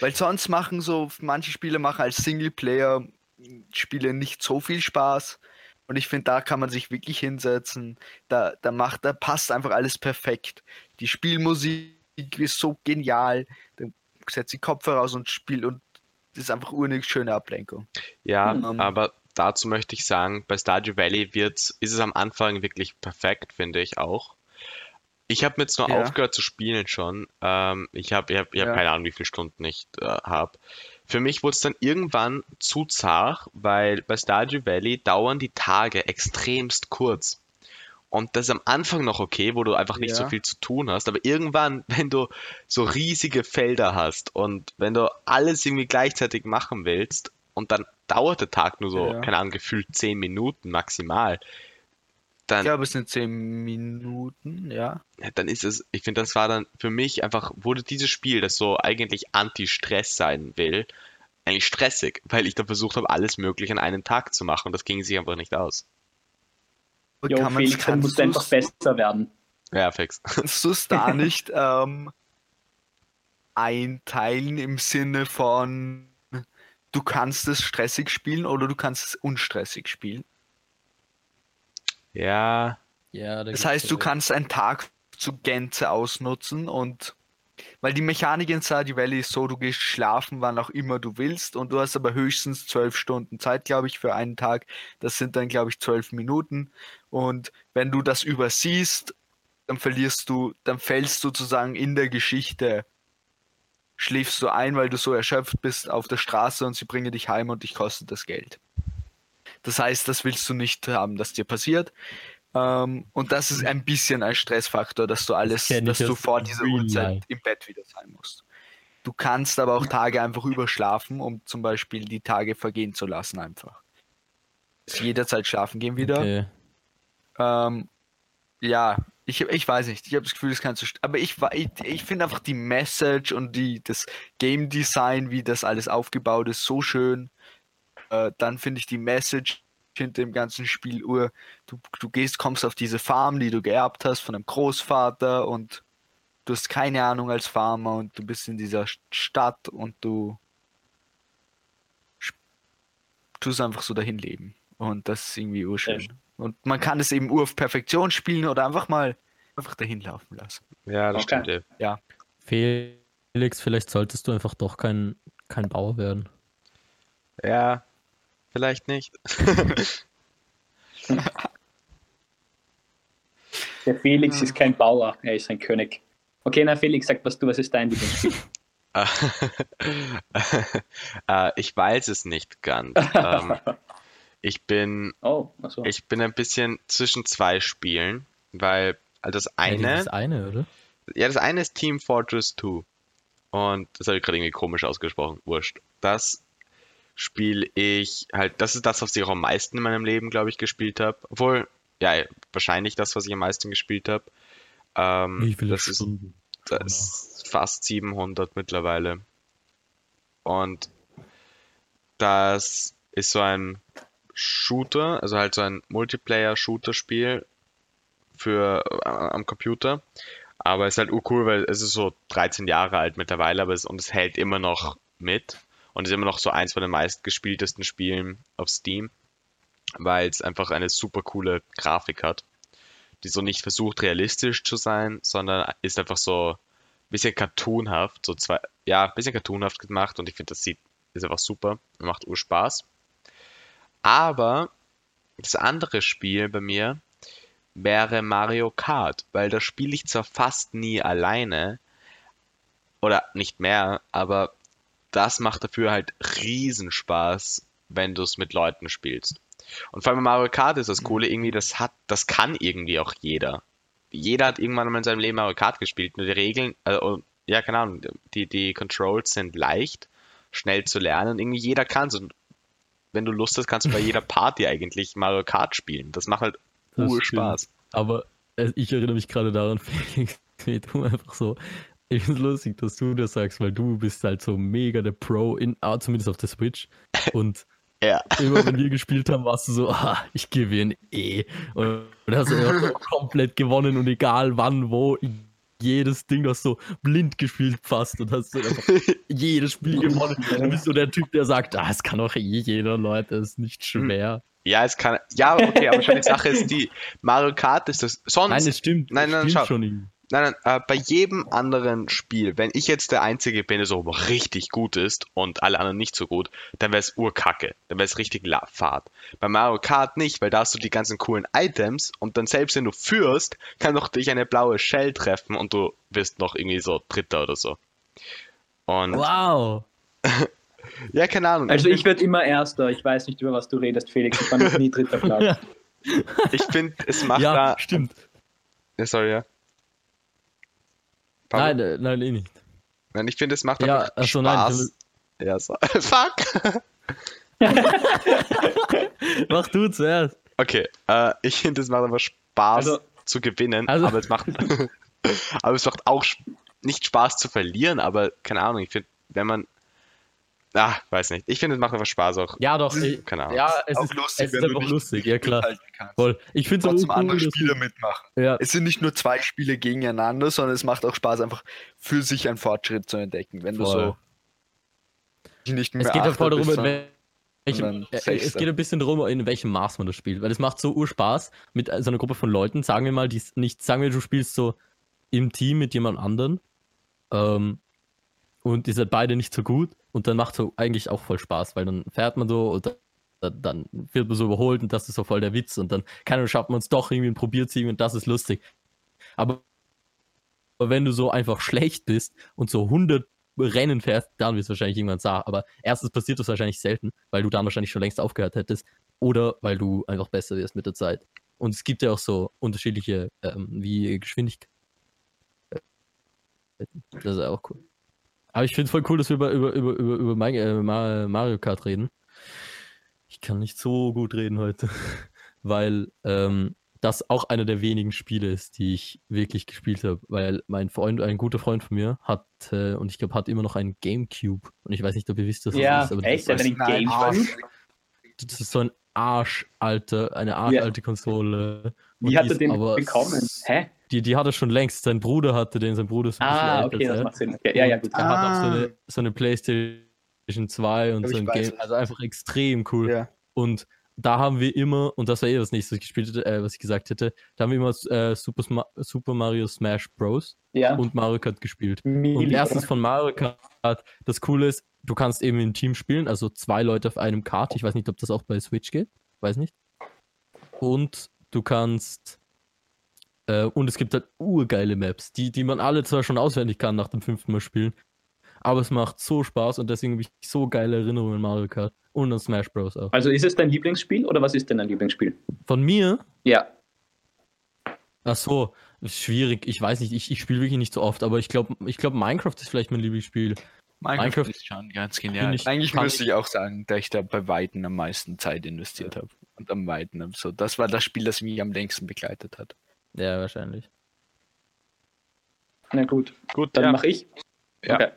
Weil sonst machen so, manche Spiele machen als Singleplayer Spiele nicht so viel Spaß. Und ich finde, da kann man sich wirklich hinsetzen. Da, da macht, da passt einfach alles perfekt. Die Spielmusik ist so genial. Dann setzt die Kopfhörer raus und spielt und das ist einfach eine schöne Ablenkung. Ja, Hm. aber dazu möchte ich sagen, bei Stardew Valley wird's, ist es am Anfang wirklich perfekt, finde ich auch. Ich habe jetzt nur Ja. aufgehört zu spielen schon. Ähm, ich habe ich hab, ich hab Ja. keine Ahnung, wie viele Stunden ich äh, habe. Für mich wurde es dann irgendwann zu zart, weil bei Stardew Valley dauern die Tage extremst kurz. Und das ist am Anfang noch okay, wo du einfach nicht so Ja. viel zu tun hast. Aber irgendwann, wenn du so riesige Felder hast und wenn du alles irgendwie gleichzeitig machen willst und dann dauert der Tag nur so, keine Ahnung, gefühlt 10 Minuten maximal, dann, Ich glaube, es sind 10 Minuten, ja. dann ist es, ich finde, das war dann für mich einfach, wurde dieses Spiel, das so eigentlich Anti-Stress sein will, eigentlich stressig, weil ich da versucht habe, alles möglich an einem Tag zu machen und das ging sich einfach nicht aus. Und Jo, kann man's- Felix, du kannst einfach besser werden. Ja, fix. Kannst du es da nicht ähm, einteilen im Sinne von, du kannst es stressig spielen oder du kannst es unstressig spielen? Ja, Ja, da Das heißt, du kannst einen Tag zu Gänze ausnutzen und weil die Mechanik in Stardew Valley ist so, du gehst schlafen, wann auch immer du willst und du hast aber höchstens zwölf Stunden Zeit, glaube ich, für einen Tag. Das sind dann, glaube ich, zwölf Minuten und wenn du das übersiehst, dann verlierst du, dann fällst du sozusagen in der Geschichte, schläfst du ein, weil du so erschöpft bist auf der Straße und sie bringen dich heim und dich kostet das Geld. Das heißt, das willst du nicht haben, dass dir passiert. Ähm, und das ist ein bisschen ein Stressfaktor, dass du alles, ich dass du vor dieser Uhrzeit life. im Bett wieder sein musst. Du kannst aber auch Tage einfach überschlafen, um zum Beispiel die Tage vergehen zu lassen einfach. Jederzeit schlafen gehen wieder. Okay. Ähm, ja, ich, ich weiß nicht. Ich habe das Gefühl, das kannst du. Aber ich, ich, ich finde einfach die Message und die, das Game Design, wie das alles aufgebaut ist, so schön. Äh, dann finde ich die Message hinter dem ganzen Spiel ur. Du, du gehst, kommst auf diese Farm, die du geerbt hast von einem Großvater und du hast keine Ahnung als Farmer und du bist in dieser St- Stadt und du tust einfach so dahin leben. Und das ist irgendwie urschön. Und man kann es eben ur auf Perfektion spielen oder einfach mal einfach dahin laufen lassen. Ja, das Okay. stimmt. Ja. Felix, vielleicht solltest du einfach doch kein, kein Bauer werden. ja, vielleicht nicht. Der Felix ist kein Bauer, er ist ein König. Okay, na Felix, sag was du, was ist dein Lieblingsspiel? äh, ich weiß es nicht ganz. ähm, ich bin Oh, achso. ich bin ein bisschen zwischen zwei Spielen, weil also das Ja, eine, Das eine, oder? ja, das eine ist Team Fortress 2 und das habe ich gerade irgendwie komisch ausgesprochen. Wurscht. Das spiele ich halt, das ist das, was ich auch am meisten in meinem Leben, glaube ich, gespielt habe. Obwohl, ja, wahrscheinlich das, was ich am meisten gespielt habe. Ähm, Wie viele das ist Stunden? das ist fast 700 mittlerweile. Und das ist so ein Shooter, also halt so ein Multiplayer-Shooter-Spiel für äh, am Computer. Aber es ist halt urcool, weil es ist so 13 Jahre alt mittlerweile, aber es, und es hält immer noch mit. Und ist immer noch so eins von den meistgespieltesten Spielen auf Steam, weil es einfach eine super coole Grafik hat die so nicht versucht realistisch zu sein, sondern ist einfach so ein bisschen cartoonhaft, so zwei, ja, ein bisschen cartoonhaft gemacht und ich finde, das sieht, ist einfach super und macht Urspaß. Aber das andere Spiel bei mir wäre Mario Kart, weil da spiele ich zwar fast nie alleine oder nicht mehr, aber das macht dafür halt Riesenspaß, wenn du es mit Leuten spielst. Und vor allem bei Mario Kart ist das Coole irgendwie, das hat, das kann irgendwie auch jeder. Jeder hat irgendwann mal in seinem Leben Mario Kart gespielt. Nur die Regeln, äh, und- ja, keine Ahnung, die, die Controls sind leicht, schnell zu lernen. Und irgendwie jeder kann es. Und wenn du Lust hast, kannst du bei jeder Party eigentlich Mario Kart spielen. Das macht halt Das Urspaß. Aber äh, ich erinnere mich gerade daran, Felix, wie du einfach so. Ich finde es lustig, dass du das sagst, weil du bist halt so mega der Pro, in, ah, zumindest auf der Switch. Und Ja. immer wenn wir gespielt haben, warst du so, ah, ich gewinne eh. Und du hast einfach so komplett gewonnen und egal wann, wo, jedes Ding, du hast so blind gespielt fast und hast jedes Spiel gewonnen. Du bist so der Typ, der sagt, ah, es kann doch eh jeder, Leute, es ist nicht schwer. Ja, es kann. Ja, okay, aber schon die Sache ist die, Mario Kart ist das. Sonst. Nein, es stimmt. Nein, nein, stimmt schau. schon. Nein, nein, äh, bei jedem anderen Spiel, wenn ich jetzt der Einzige bin, der so richtig gut ist und alle anderen nicht so gut, dann wäre es urkacke. Dann wäre es richtig la- fad. Bei Mario Kart nicht, weil da hast du die ganzen coolen Items und dann selbst wenn du führst, kann doch dich eine blaue Shell treffen und du wirst noch irgendwie so Dritter oder so. Und Wow. ja, keine Ahnung. Also ich werde immer Erster. Ich weiß nicht, über was du redest, Felix. Ich war noch nie dritter Platz. ich finde, es macht Ja, da. stimmt. Ja, sorry, ja. Pablo? Nein, äh, nein, eh nicht. Nein, ich finde, es macht Ja, einfach achso, nein, Spaß. ja, so. Fuck! Mach du zuerst. Okay, äh, ich finde, es macht einfach Spaß Also- zu gewinnen, Also- aber es macht, aber es macht auch nicht Spaß zu verlieren, aber keine Ahnung, ich finde, wenn man, ah, weiß nicht, ich finde, es macht einfach Spaß auch, Ja, doch. Ich, keine Ahnung. ja, es Auch ist, lustig, es wenn ist du einfach nicht lustig, ja klar. Voll. Ich finde es auch andere cool, du, mitmachen. ja, Es sind nicht nur zwei Spiele gegeneinander, sondern es macht auch Spaß, einfach für sich einen Fortschritt zu entdecken. Wenn du Voll. so nicht mehr es geht ja voll darum, bist, in welchem, äh, es geht ein bisschen darum, in welchem Maß man das spielt. Weil es macht so Urspaß mit so einer Gruppe von Leuten, sagen wir mal, die nicht, sagen wir, du spielst so im Team mit jemand anderen ähm, und ihr seid beide nicht so gut und dann macht so eigentlich auch voll Spaß, weil dann fährt man so und dann, dann wird man so überholt und das ist so voll der Witz und dann kann und schafft man es doch irgendwie und probiert es irgendwie und das ist lustig. Aber aber wenn du so einfach schlecht bist und so 100 Rennen fährst, dann wird es wahrscheinlich irgendwann sagen. Aber erstens passiert das wahrscheinlich selten, weil du dann wahrscheinlich schon längst aufgehört hättest. Oder weil du einfach besser wirst mit der Zeit. Und es gibt ja auch so unterschiedliche, ähm, wie Geschwindigkeit. Das ist auch cool. Aber ich finde es voll cool, dass wir über, über, über, über, über äh, Ma- Mario Kart reden. Ich kann nicht so gut reden heute, weil ähm, das auch einer der wenigen Spiele ist, die ich wirklich gespielt habe, weil mein Freund, ein guter Freund von mir hat, äh, und ich glaube, hat immer noch einen Gamecube. Und ich weiß nicht, ob ihr wisst, was Ja, das ist, aber echt? das, ist, hat einen Gamecube? das ist so ein Arschalter, eine arschalte Konsole. Und Wie hat er den aber bekommen? Hä? Die, die hat er schon längst. Sein Bruder hatte den, sein Bruder ist ein bisschen Ah, okay, das er. macht Sinn. Okay. Ja, ja, gut. Er hat auch so Ah. eine, so eine Playstation PlayStation 2 und so ein Game. Also einfach extrem cool. Ja. Und da haben wir immer, und das war eh das nächste, was ich gespielt hätte, äh, was ich gesagt hätte, da haben wir immer äh, Super, Sma Super Mario Smash Bros. Ja. und Mario Kart gespielt. Mega. Und erstens von Mario Kart, das Coole ist, du kannst eben im Team spielen, also zwei Leute auf einem Kart. Ich weiß nicht, ob das auch bei Switch geht. Weiß nicht. Und du kannst. Äh, und es gibt halt urgeile Maps, die, die man alle zwar schon auswendig kann nach dem fünften Mal spielen. Aber es macht so Spaß und deswegen habe ich so geile Erinnerungen an Mario Kart. Und an Smash Bros. auch. Also ist es dein Lieblingsspiel oder was ist denn dein Lieblingsspiel? Von mir, Ja. ach so, ist schwierig. Ich weiß nicht, ich, ich spiele wirklich nicht so oft, aber ich glaube, ich glaub, Minecraft ist vielleicht mein Lieblingsspiel. Minecraft, Minecraft ist schon ganz genial. ich- Eigentlich müsste ich- auch sagen, dass ich da bei Weitem am meisten Zeit investiert habe. Und am Weiten. So, das war das Spiel, das mich am längsten begleitet hat. Ja, wahrscheinlich. Na gut, Gut, dann ja. mache ich. Ja. Okay.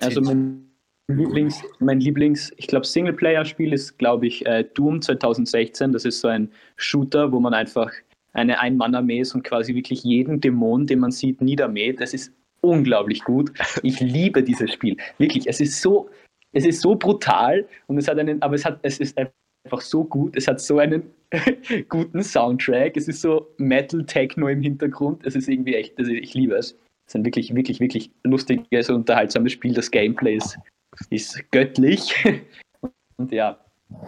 Also mein Lieblings, mein Lieblings, ich glaube, Singleplayer-Spiel ist, glaube ich, äh, Doom 2016. Das ist so ein Shooter, wo man einfach eine Ein-Mann-Armee ist und quasi wirklich jeden Dämon, den man sieht, niedermäht. Das ist unglaublich gut. Ich liebe dieses Spiel. Wirklich, es ist so, es ist so brutal und es hat einen, aber es hat, es ist einfach so gut. Es hat so einen guten Soundtrack. Es ist so Metal Techno im Hintergrund. Es ist irgendwie echt, also ich liebe es. Es ist ein wirklich, wirklich, wirklich lustiges und unterhaltsames Spiel. Das Gameplay ist, ist göttlich. Und ja.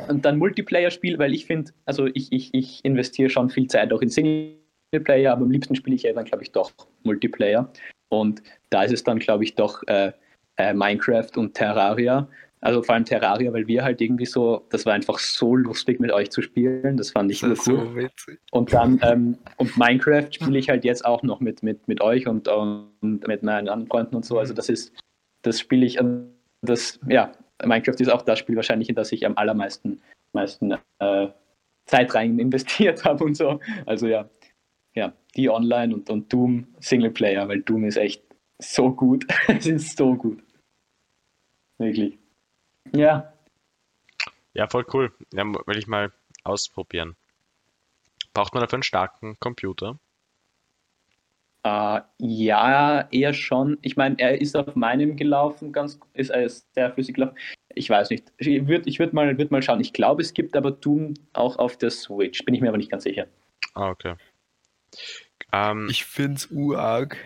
Und dann Multiplayer-Spiel, weil ich finde, also ich, ich, ich investiere schon viel Zeit auch in Singleplayer, aber am liebsten spiele ich ja dann, glaube ich, doch Multiplayer. Und da ist es dann, glaube ich, doch äh, äh, Minecraft und Terraria. Also vor allem Terraria, weil wir halt irgendwie so, das war einfach so lustig mit euch zu spielen. Das fand ich das nur cool. so witzig. Und dann, ähm, und Minecraft spiele ich halt jetzt auch noch mit, mit, mit euch und, und mit meinen anderen Freunden und so. Also das ist, das spiele ich, ähm, das, ja, Minecraft ist auch das Spiel wahrscheinlich, in das ich am allermeisten meisten, äh, Zeit rein investiert habe und so. Also ja, ja, die Online und, und Doom Singleplayer, weil Doom ist echt so gut. es ist so gut. Wirklich. Ja, Ja, voll cool. Ja, will ich mal ausprobieren. Braucht man dafür einen starken Computer? Äh, ja, eher schon. Ich meine, er ist auf meinem gelaufen, ganz, ist er ist sehr flüssig gelaufen. Ich weiß nicht. Ich würde ich würd mal, würd mal schauen. Ich glaube, es gibt aber Doom auch auf der Switch. Bin ich mir aber nicht ganz sicher. Ah, okay. Ähm, Ich find's urarg.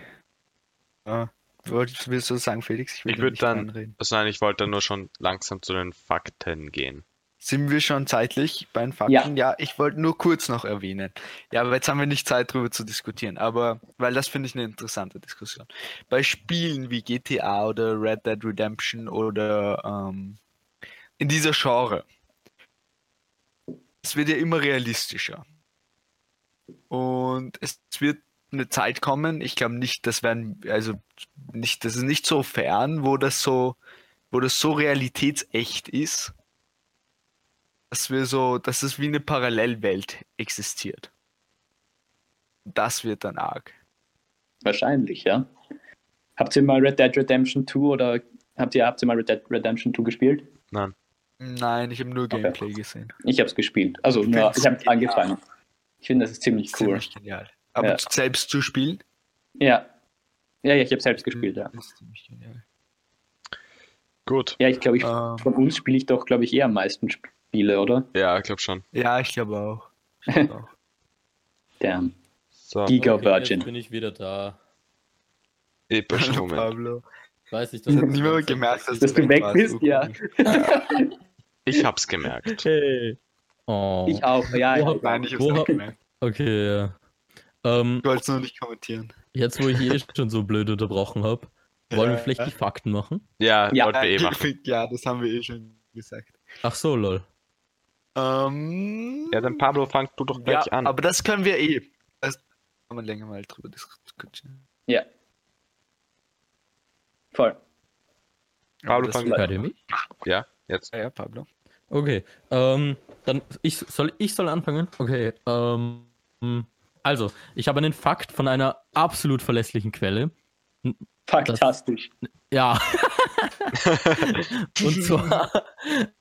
Ja. Wolltest, willst du sagen, Felix? Ich da würd nicht dann- also nein, ich wollte nur schon langsam zu den Fakten gehen. Sind wir schon zeitlich bei den Fakten? Ja. Ja, ich wollte nur kurz noch erwähnen. Ja, aber jetzt haben wir nicht Zeit drüber zu diskutieren, aber weil das finde ich eine interessante Diskussion. Bei Spielen wie GTA oder Red Dead Redemption oder ähm, in dieser Genre, es wird ja immer realistischer. Und es wird eine Zeit kommen, ich glaube nicht, das werden, also nicht, das ist nicht so fern, wo das so, wo das so realitätsecht ist, dass wir so, dass es wie eine Parallelwelt existiert. Das wird dann arg. Wahrscheinlich, ja. Habt ihr mal Red Dead Redemption 2 oder habt ihr, habt ihr mal Red Dead Redemption 2 gespielt? Nein. Nein, ich habe nur Okay. Gameplay gesehen. Ich habe es gespielt. Also, Ich nur, ich habe angefangen. Ich finde, das ist ziemlich cool. Ziemlich genial. Aber Ja. selbst zu spielen? Ja. Ja, ja ich habe selbst gespielt, ja. ist ziemlich genial. Gut. Ja, ich glaube, ich, Ähm, von uns spiele ich doch, glaube ich, eher am meisten Spiele, oder? Ja, ich glaube schon. ja, ich glaube auch. Ich glaub auch. Damn. So, Giga Okay, Virgin. Jetzt bin ich wieder da. epischer Moment. Pablo. Weiß ich, Ich habe das niemand gemerkt, dass, Dass du weg bist, ja. Ich hab's gemerkt. Hey. Oh. Ich auch, ja. Wo ja. hab- Nein, ich habe Wo gemerkt. Okay, ja. Ähm, Ich wollte es nur nicht kommentieren. jetzt, wo ich eh schon so blöd unterbrochen habe, wollen wir Ja. vielleicht die Fakten machen? Ja, Ja, wollten wir eh machen. Ja, das haben wir eh schon gesagt. Ach so, lol. Ähm, Ja, dann Pablo, fang du doch gleich ja, an. aber das können wir eh. Das kann man länger mal drüber diskutieren. ja. Voll. Pablo, fang- mich? Ja, jetzt. Ja, ja, Pablo. Okay, ähm, dann ich soll ich soll anfangen. Okay, ähm, also ich habe einen Fakt von einer absolut verlässlichen Quelle. Fantastisch. Ja. und zwar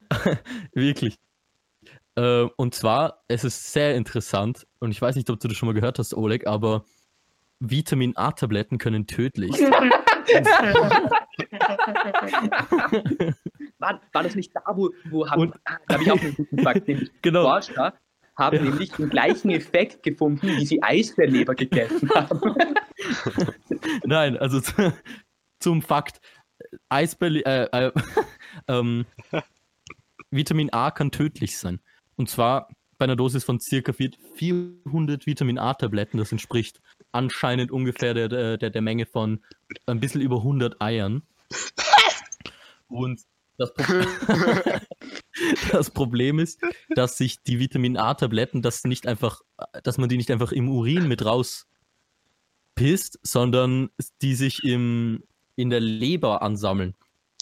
wirklich. Äh, und zwar, es ist sehr interessant und ich weiß nicht, ob du das schon mal gehört hast, Oleg, aber Vitamin A-Tabletten können tödlich. war, war das nicht da, wo, wo haben, Und- da habe ich auch einen guten Fakt, nämlich Genau. Forscher haben Ja. nämlich den gleichen Effekt gefunden, wie sie Eisbärleber gegessen haben. Nein, also zu, zum Fakt. Eisberli äh, äh, ähm, Vitamin A kann tödlich sein. Und zwar bei einer Dosis von circa 400 Vitamin A-Tabletten. Das entspricht anscheinend ungefähr der, der, der Menge von ein bisschen über 100 Eiern. Und das, Pro das Problem ist, dass sich die Vitamin A-Tabletten, das nicht einfach, dass man die nicht einfach im Urin mit raus pisst, sondern die sich im, in der Leber ansammeln.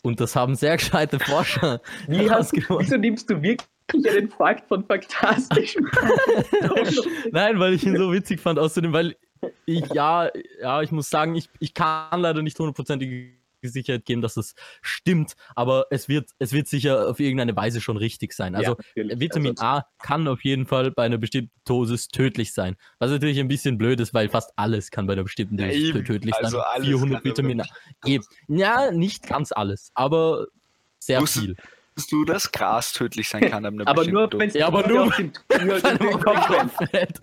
Und das haben sehr gescheite Forscher Wie hast, wieso nimmst du wirklich einen Fakt von Faktastisch? Nein, weil ich ihn so witzig fand. Außerdem, weil ich, ja, ja, ich muss sagen, ich, ich kann leider nicht hundertprozentige Sicherheit geben, dass das stimmt, aber es wird, es wird sicher auf irgendeine Weise schon richtig sein. Also natürlich. Vitamin Also, A kann auf jeden Fall bei einer bestimmten Dosis tödlich sein. Was natürlich ein bisschen blöd ist, weil fast alles kann bei einer bestimmten Ja, Dosis eben. tödlich Also sein. alles 400 kann Vitamin A. Eben. Ja, nicht ganz alles, aber sehr Wusstest- viel. Wusstest du, dass Gras tödlich sein kann? aber nur, wenn es Ja, aber nur- auf den, nur auf den Kopf rennt.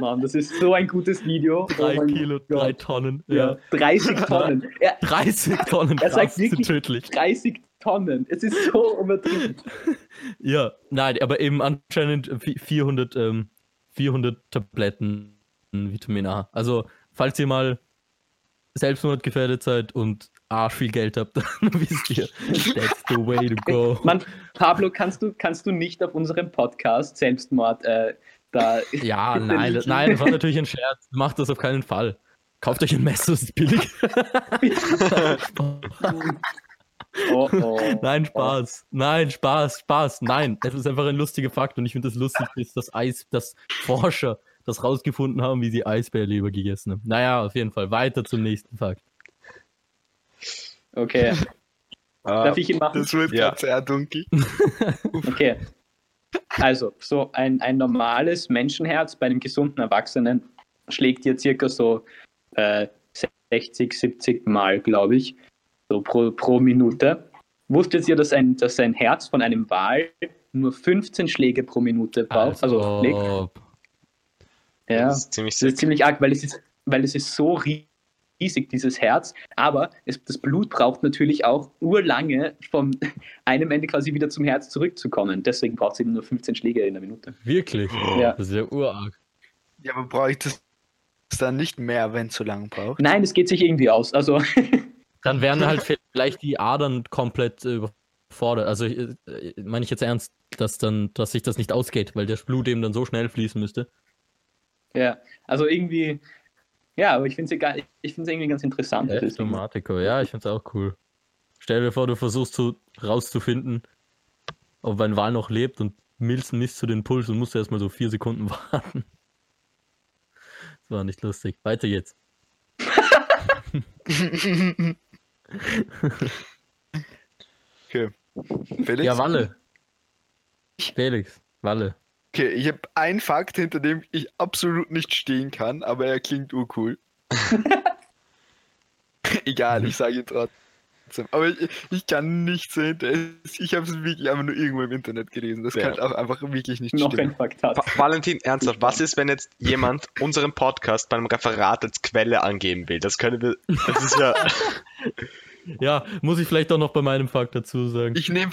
Mann, das ist so ein gutes Video. Oh Drei mein Kilo, Gott. drei Tonnen. Ja, 30 Tonnen. Ja, 30 Tonnen Er sagt Gras sind wirklich- tödlich. 30 Tonnen. Es ist so übertrieben. Ja, nein, aber eben anscheinend vi- 400, ähm, 400 Tabletten Vitamin A. Also, falls ihr mal selbstmordgefährdet seid und arsch viel Geld habt, dann wisst ihr, that's the way to go. Mann, Pablo, kannst du, kannst du nicht auf unserem Podcast Selbstmord äh, da. Ja, nein, das, nein, das war natürlich ein Scherz. Macht das auf keinen Fall. Kauft euch ein Messer, das ist billig. Oh, oh. Nein, Spaß. Nein, Spaß, Spaß. Nein, es ist einfach ein lustiger Fakt und ich finde das lustig, dass Eis, dass Forscher das rausgefunden haben, wie sie Eisbärleber gegessen haben. Naja, auf jeden Fall. Weiter zum nächsten Fakt. Okay. Darf Äh, ich ihn machen? Das wird Ja. sehr dunkel. Okay. Also, so ein, ein normales Menschenherz bei einem gesunden Erwachsenen schlägt dir circa so äh, 60, 70 Mal, glaube ich, so pro, pro Minute. Wusstet ihr, dass ein, dass ein Herz von einem Wal nur 15 Schläge pro Minute braucht? Also, schlägt? Ja. Das ist ziemlich Das ist ziemlich arg, weil es ist, weil es ist so riesig, dieses Herz. Aber es, das Blut braucht natürlich auch urlange von einem Ende quasi wieder zum Herz zurückzukommen. Deswegen braucht es eben nur 15 Schläge in der Minute. Wirklich? Ja. Das ist ja urarg. Ja, aber bräuchte es dann nicht mehr, wenn es so lang braucht? Nein, es geht sich irgendwie aus. Also, Dann wären halt vielleicht die Adern komplett äh, überfordert. Also äh, äh, meine ich jetzt ernst, dass dann, dass sich das nicht ausgeht, weil das Blut eben dann so schnell fließen müsste. Ja, also irgendwie, ja, aber ich finde es ich irgendwie ganz interessant. Automatico, ja, ich finde es auch cool. Stell dir vor, du versuchst zu, rauszufinden, ob ein Wal noch lebt und Mills misst du den Puls und musst erstmal so vier Sekunden warten. Das war nicht lustig. Weiter geht's. Okay. Felix? Ja, Walle. Felix, Walle. Okay, ich habe einen Fakt, hinter dem ich absolut nicht stehen kann, aber er klingt urcool. Egal, ich sage ihn trotzdem. Aber ich, ich kann nichts dahinter. Ich habe es wirklich einfach nur irgendwo im Internet gelesen. Das Ja. kann auch einfach wirklich nicht Noch stimmen. ein Fakt hat. Va- Valentin, ernsthaft, was ist, wenn jetzt jemand unseren Podcast beim Referat als Quelle angeben will? Das können wir. Das ist ja. Ja, muss ich vielleicht auch noch bei meinem Fakt dazu sagen. Ich nehme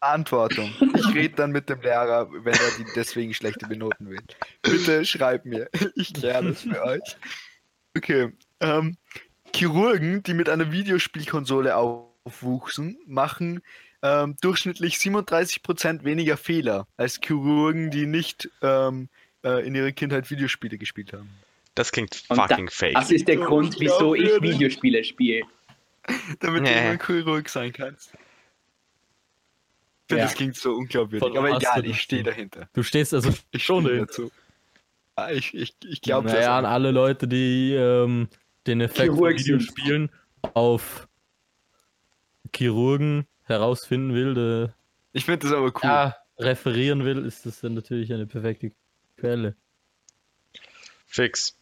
Verantwortung. Ich rede dann mit dem Lehrer, wenn er die deswegen schlechte benoten will. Bitte schreib mir. Ich kläre das für euch. Okay. Ähm, Chirurgen, die mit einer Videospielkonsole aufwuchsen, machen ähm, durchschnittlich 37% weniger Fehler als Chirurgen, die nicht ähm, äh, in ihrer Kindheit Videospiele gespielt haben. Das klingt Und da- fucking fake. Das ist der Grund, wieso ich. Videospiele spiele. Damit Nee. du immer Chirurg sein kannst. Ich finde, Ja. das klingt so unglaubwürdig. Von Aber egal, ich stehe dahinter. Du stehst also Ich schon dazu. Ah, ich ich, ich glaube naja, an alle Leute, die ähm, den Effekt sind. Videospielen auf Chirurgen herausfinden will, Ich finde das aber cool. ja, referieren will, ist das dann natürlich eine perfekte Quelle. Fix.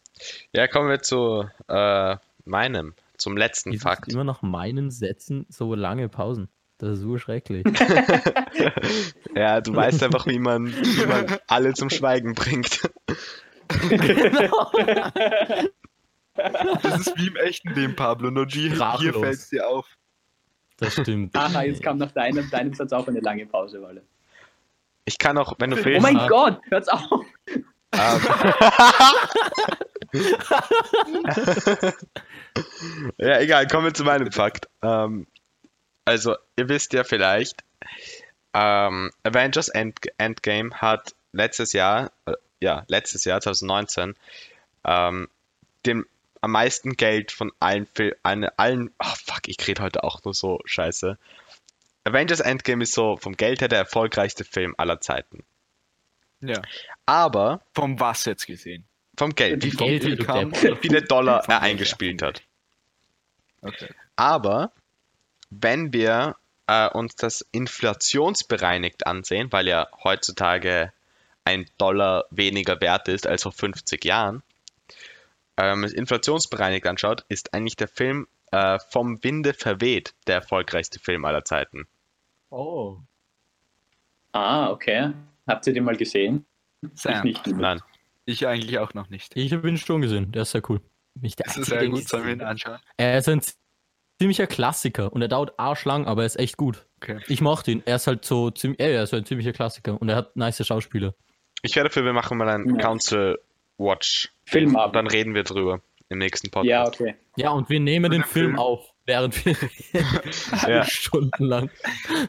Ja, kommen wir zu äh, meinem, zum letzten Wieso Fakt. immer nach meinen Sätzen so lange Pausen? Das ist urschrecklich. Ja, du weißt einfach, wie man, wie man alle zum Schweigen bringt. Das ist wie im echten Leben, Pablo. Nur hier, hier fällt es dir auf. Das stimmt. Aha, jetzt kam nach deinem, deinem Satz auch eine lange Pause, Walle. Ich kann auch, wenn du Oh willst. mein Ah. Gott, hört's auf! ähm, ja, egal, kommen wir zu meinem Fakt. Ähm, also, ihr wisst ja vielleicht, ähm, Avengers End Endgame hat letztes Jahr, äh, ja, letztes Jahr, 2019, ähm, dem am meisten Geld von allen Fil eine, allen, ach fuck, ich rede heute auch nur so scheiße. Avengers Endgame ist so vom Geld her der erfolgreichste Film aller Zeiten. Ja. Aber Vom was jetzt gesehen? vom Geld, wie, Geld, kam- viele Dollar er eingespielt hat. Okay. Aber wenn wir äh, uns das inflationsbereinigt ansehen, weil ja heutzutage ein Dollar weniger wert ist als vor 50 Jahren, ähm, inflationsbereinigt anschaut, ist eigentlich der Film äh, Vom Winde verweht der erfolgreichste Film aller Zeiten. Oh. Ah, okay. Habt ihr den mal gesehen? Ich Sam. nicht. Nein. Ich eigentlich auch noch nicht. Ich habe ihn schon gesehen. Der ist sehr cool. Nicht der Das ist sehr gut, ich- sollen wir ihn anschauen? Er ist ein ziemlicher Klassiker und er dauert arschlang, aber er ist echt gut. Okay. Ich mochte ihn. Er ist halt so ziemlich, er ist ein ziemlicher Klassiker und er hat nice Schauspieler. Ich wäre dafür, wir machen mal einen Ja. Council Watch. Filmabend. Dann reden wir drüber im nächsten Podcast. Ja, okay. Ja, und wir nehmen den Film Film- auf, während wir Ja. stundenlang.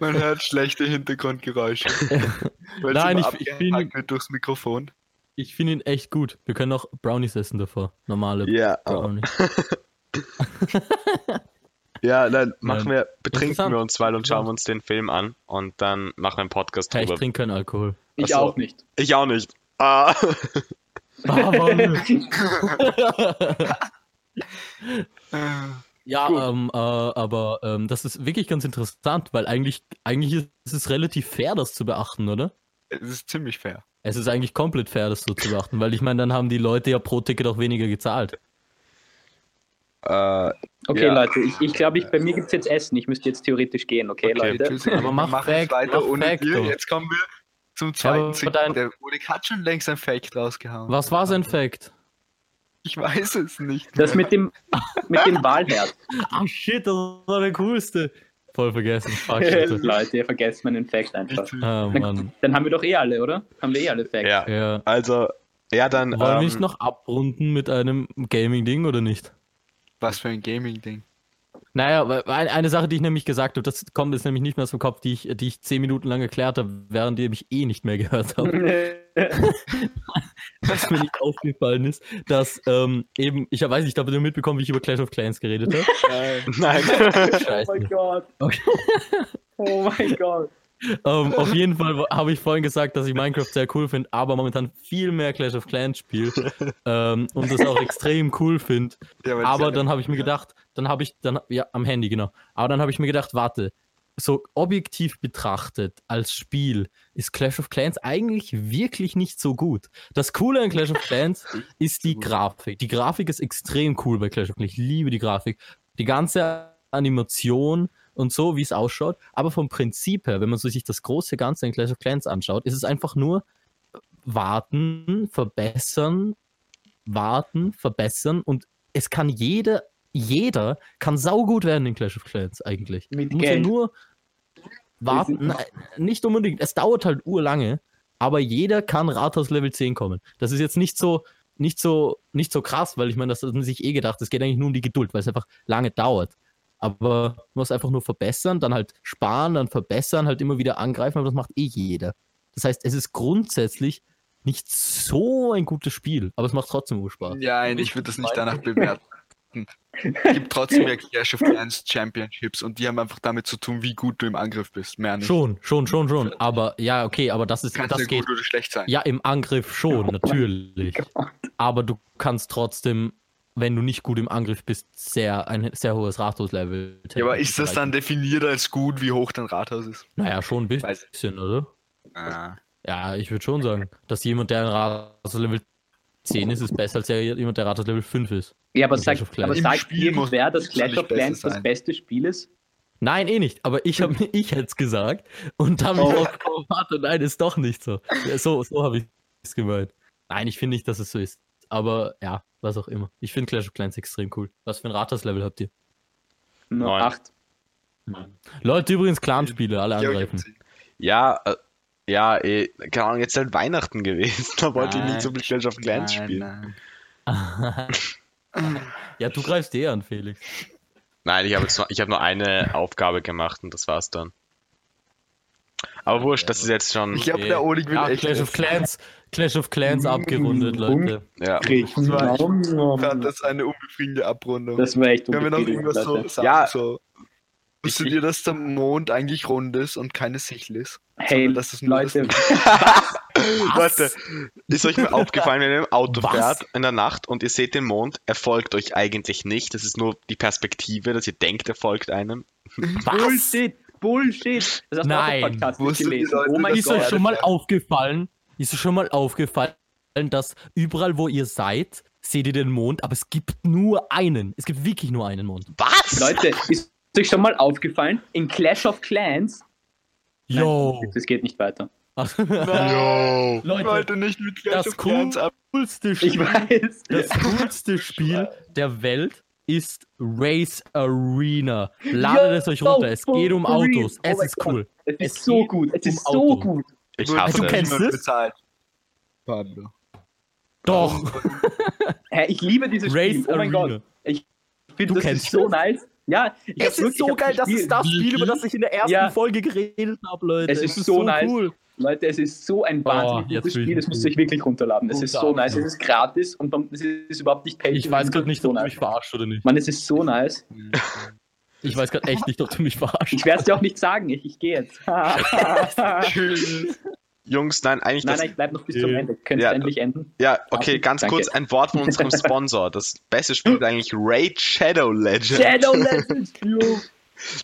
Man hört schlechte Hintergrundgeräusche. Weil Nein, ich- ich bin- durchs Mikrofon. Ich finde ihn echt gut. Wir können auch Brownies essen davor. Normale Ja, Brownies. ja dann machen Nein. wir, betrinken wir uns weil und schauen uns den Film an und dann machen wir einen Podcast Ja, ich trinke keinen Alkohol. Ich Ach so. auch nicht. Ich auch nicht. Ah. Ah, Ja, ähm, äh, aber ähm, das ist wirklich ganz interessant, weil eigentlich, eigentlich ist es relativ fair, das zu beachten, oder? Es ist ziemlich fair. Es ist eigentlich komplett fair, das so zu beachten, weil ich meine, dann haben die Leute ja pro Ticket auch weniger gezahlt. Äh, Okay, Ja. Leute, ich, ich glaube, ich, bei mir gibt es jetzt Essen. Ich müsste jetzt theoretisch gehen, okay, Okay. Leute? Tschüss. Aber mach Wir machen jetzt Fact, weiter mach ohne doch. Jetzt kommen wir zum zweiten Segment. dein- Der Oleg hat schon längst ein Fact rausgehauen. Was war sein Fact? Ich weiß es nicht. Das mit dem, mit dem Wahlherd. Ah shit, das war der coolste. Voll vergessen. Fuck. Leute, ihr vergesst meinen Fact einfach. Ah, Mann. Dann haben wir doch eh alle, oder? Haben wir eh alle Facts. ja. Ja. Also, ja, dann. Wollen wir ähm, nicht noch abrunden mit einem Gaming-Ding oder nicht? Was für ein Gaming-Ding. Naja, eine Sache, die ich nämlich gesagt habe, das kommt jetzt nämlich nicht mehr aus dem Kopf, die ich, die ich zehn Minuten lang erklärt habe, während ihr mich eh nicht mehr gehört habt. was mir nicht aufgefallen ist, dass ähm, eben, ich weiß nicht, habt ihr mitbekommen, wie ich über Clash of Clans geredet habe? Nein. oh mein Gott. Okay. Oh mein Gott. Ähm, auf jeden Fall habe ich vorhin gesagt, dass ich Minecraft sehr cool finde, aber momentan viel mehr Clash of Clans spiele ähm, und das auch extrem cool finde. Ja, Aber dann habe ich mir gedacht, dann habe ich, dann, ja, am Handy, genau. Aber dann habe ich mir gedacht, warte, so objektiv betrachtet als Spiel ist Clash of Clans eigentlich wirklich nicht so gut. Das Coole an Clash of Clans ist die Grafik. Die Grafik ist extrem cool bei Clash of Clans. Ich liebe die Grafik. Die ganze Animation und so, wie es ausschaut. Aber vom Prinzip her, wenn man so sich das große Ganze in Clash of Clans anschaut, ist es einfach nur warten, verbessern, warten, verbessern und es kann jeder, jeder kann saugut werden in Clash of Clans eigentlich. Mit Muss ja Geld. nur warten, nein, nicht unbedingt, es dauert halt urlange, aber jeder kann Rathaus Level 10 kommen. Das ist jetzt nicht so, nicht so, nicht so krass, weil ich meine, das hat man sich eh gedacht, es geht eigentlich nur um die Geduld, weil es einfach lange dauert. Aber man muss einfach nur verbessern, dann halt sparen, dann verbessern, halt immer wieder angreifen, aber das macht eh jeder. Das heißt, es ist grundsätzlich nicht so ein gutes Spiel, aber es macht trotzdem Urspaß. Ja, ich würde das nicht danach bewerten. Es gibt trotzdem ja Clash of Clans Championships und die haben einfach damit zu tun, wie gut du im Angriff bist. Mehr nicht. Schon, schon, schon, schon. Aber ja, okay, aber das ist, Kannst das ja geht. gut oder schlecht sein. Ja, im Angriff schon, natürlich. Aber du kannst trotzdem, wenn du nicht gut im Angriff bist, sehr ein sehr hohes Rathaus-Level. Ja, aber ist das dann definiert als gut, wie hoch dein Rathaus ist? Naja, schon ein Weiß- bisschen, oder? Ah. Ja, ich würde schon sagen, dass jemand, der ein Rathaus-Level 10 ist, ist besser als jemand, der Rathaus-Level 5 ist. Ja, aber sagt, Clans. aber Im sagt Spiel muss irgendwer, dass Clash of Clans das beste Spiel ist? Nein, eh nicht. Aber ich, hab, ich hätte es gesagt. Und dann Oh. oh. drauf gekommen, warte, nein, ist doch nicht so. Ja, so so habe ich es gemeint. Nein, ich finde nicht, dass es so ist. Aber ja, was auch immer. Ich finde Clash of Clans extrem cool. Was für ein Rathaus-Level habt ihr? Neun. acht. Leute, übrigens Clanspiele, alle ich angreifen. Ja, äh, ja, eh, keine Ahnung, jetzt ist halt Weihnachten gewesen. Da wollte ich Nein. nicht so viel Clash of Clans Nein, spielen. nein. ja, du greifst eh an, Felix. Nein, ich habe ich habe nur eine Aufgabe gemacht und das war's dann. Aber wurscht, das ist jetzt schon. Ich glaube, der Oleg will Ja, echt Clash of. Clans, Clash of Clans abgerundet, Leute. Ja. Fand das eine unbefriedigende Abrundung. Das war echt Können wir noch unbefriedigend, irgendwas so sagen? Ja. So, wusstet ihr, dass der Mond eigentlich rund ist und keine Sichel ist? Hey, dass es nur Leute, Leute, ist euch mal aufgefallen, wenn ihr im Auto Was? fährt in der Nacht und ihr seht den Mond, er folgt euch eigentlich nicht. Das ist nur die Perspektive, dass ihr denkt, er folgt einem. Bullshit, Bullshit. Das hast du Nein. auch im Podcast gelesen. Leute, Oh mein Ist Gott. euch schon mal aufgefallen, ist euch schon mal aufgefallen, dass überall, wo ihr seid, seht ihr den Mond, aber es gibt nur einen. Es gibt wirklich nur einen Mond. Was? Leute, ist euch schon mal aufgefallen, in Clash of Clans, Yo. das geht nicht weiter. Yo. Leute, Leute, nicht mit Clash das of Clans coolste Ich Spiel, weiß. das coolste Spiel der Welt ist Race Arena. Ladet es euch runter. Es geht um. Autos. Oh Es mein ist Gott. cool. Es ist Es so gut. Es um ist so Autos. gut. Ich hasse du es. kennst es? bezahlt. Pablo. Doch. Hä, ich liebe dieses Race Spiel. Oh mein Arena. Gott. Ich finde, Du das kennst ist so es? nice. Ja, ich hab's wirklich- ich hab's gespielt. Spiel, über das ich in der ersten Ja. Folge geredet habe, Leute. Es ist so nice. cool. Leute, es ist so ein Oh, wahnsinnig jetzt gutes Spiel, das müsst ihr euch wirklich runterladen. Es ist so nice, es ist gratis und man- es ist überhaupt nicht paid. Ich weiß gerade nicht, so ob du nice. mich verarscht oder nicht. Mann, es ist so nice. Ich weiß gerade echt nicht, ob du mich verarscht. Ich werde es dir auch nicht sagen, ich, ich gehe jetzt. nein, Tschüss. Jungs, nein, eigentlich das. nein, ich bleib noch bis zum Ja. Ende. Könntest Ja. du endlich enden? Ja, okay, ganz Danke. kurz ein Wort von unserem Sponsor. Das beste Spiel ist eigentlich Raid Shadow Legends. Shadow Legends, you.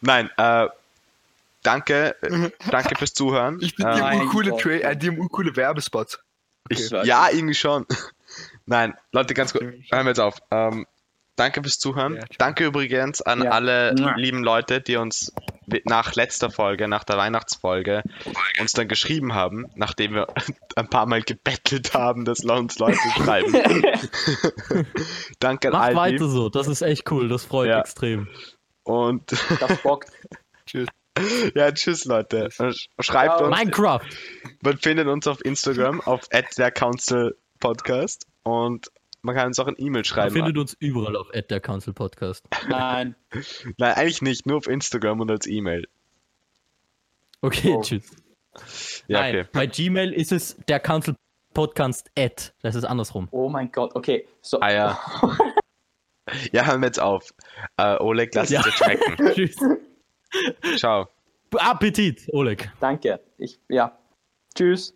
Nein, äh, danke, äh, danke fürs Zuhören. Ich äh, Mein urcoole, Gott. Tra äh, die haben urcoole Werbespots. ich, ja, irgendwie schon. Nein, Leute, ganz kurz, hören wir jetzt auf. Ähm, danke fürs Zuhören. Ja, danke übrigens an Ja. alle Mua. lieben Leute, die uns nach letzter Folge, nach der Weihnachtsfolge, uns dann geschrieben haben, nachdem wir ein paar Mal gebettelt haben, dass uns Leute schreiben. danke an Macht all weiter so. Das ist echt cool. Das freut Ja. extrem. Und Das bockt. Tschüss. ja, tschüss Leute. Sch- Schreibt Ciao. uns. Minecraft. Man findet uns auf Instagram auf der Council Podcast und man kann uns auch ein E-Mail Man schreiben. findet uns überall auf der Council Podcast. Nein. Nein, eigentlich nicht, nur auf Instagram und als E-Mail. Okay, Oh. tschüss. Ja, Nein, okay. bei Gmail ist es der Council Podcast at. Das ist andersrum. Oh mein Gott, okay. So. Ah ja. Ja, hören wir jetzt auf. Äh, Oleg, lass Ja. es dir schmecken. Tschüss. Ciao. Appetit, Oleg. Danke. Ich, ja. Tschüss.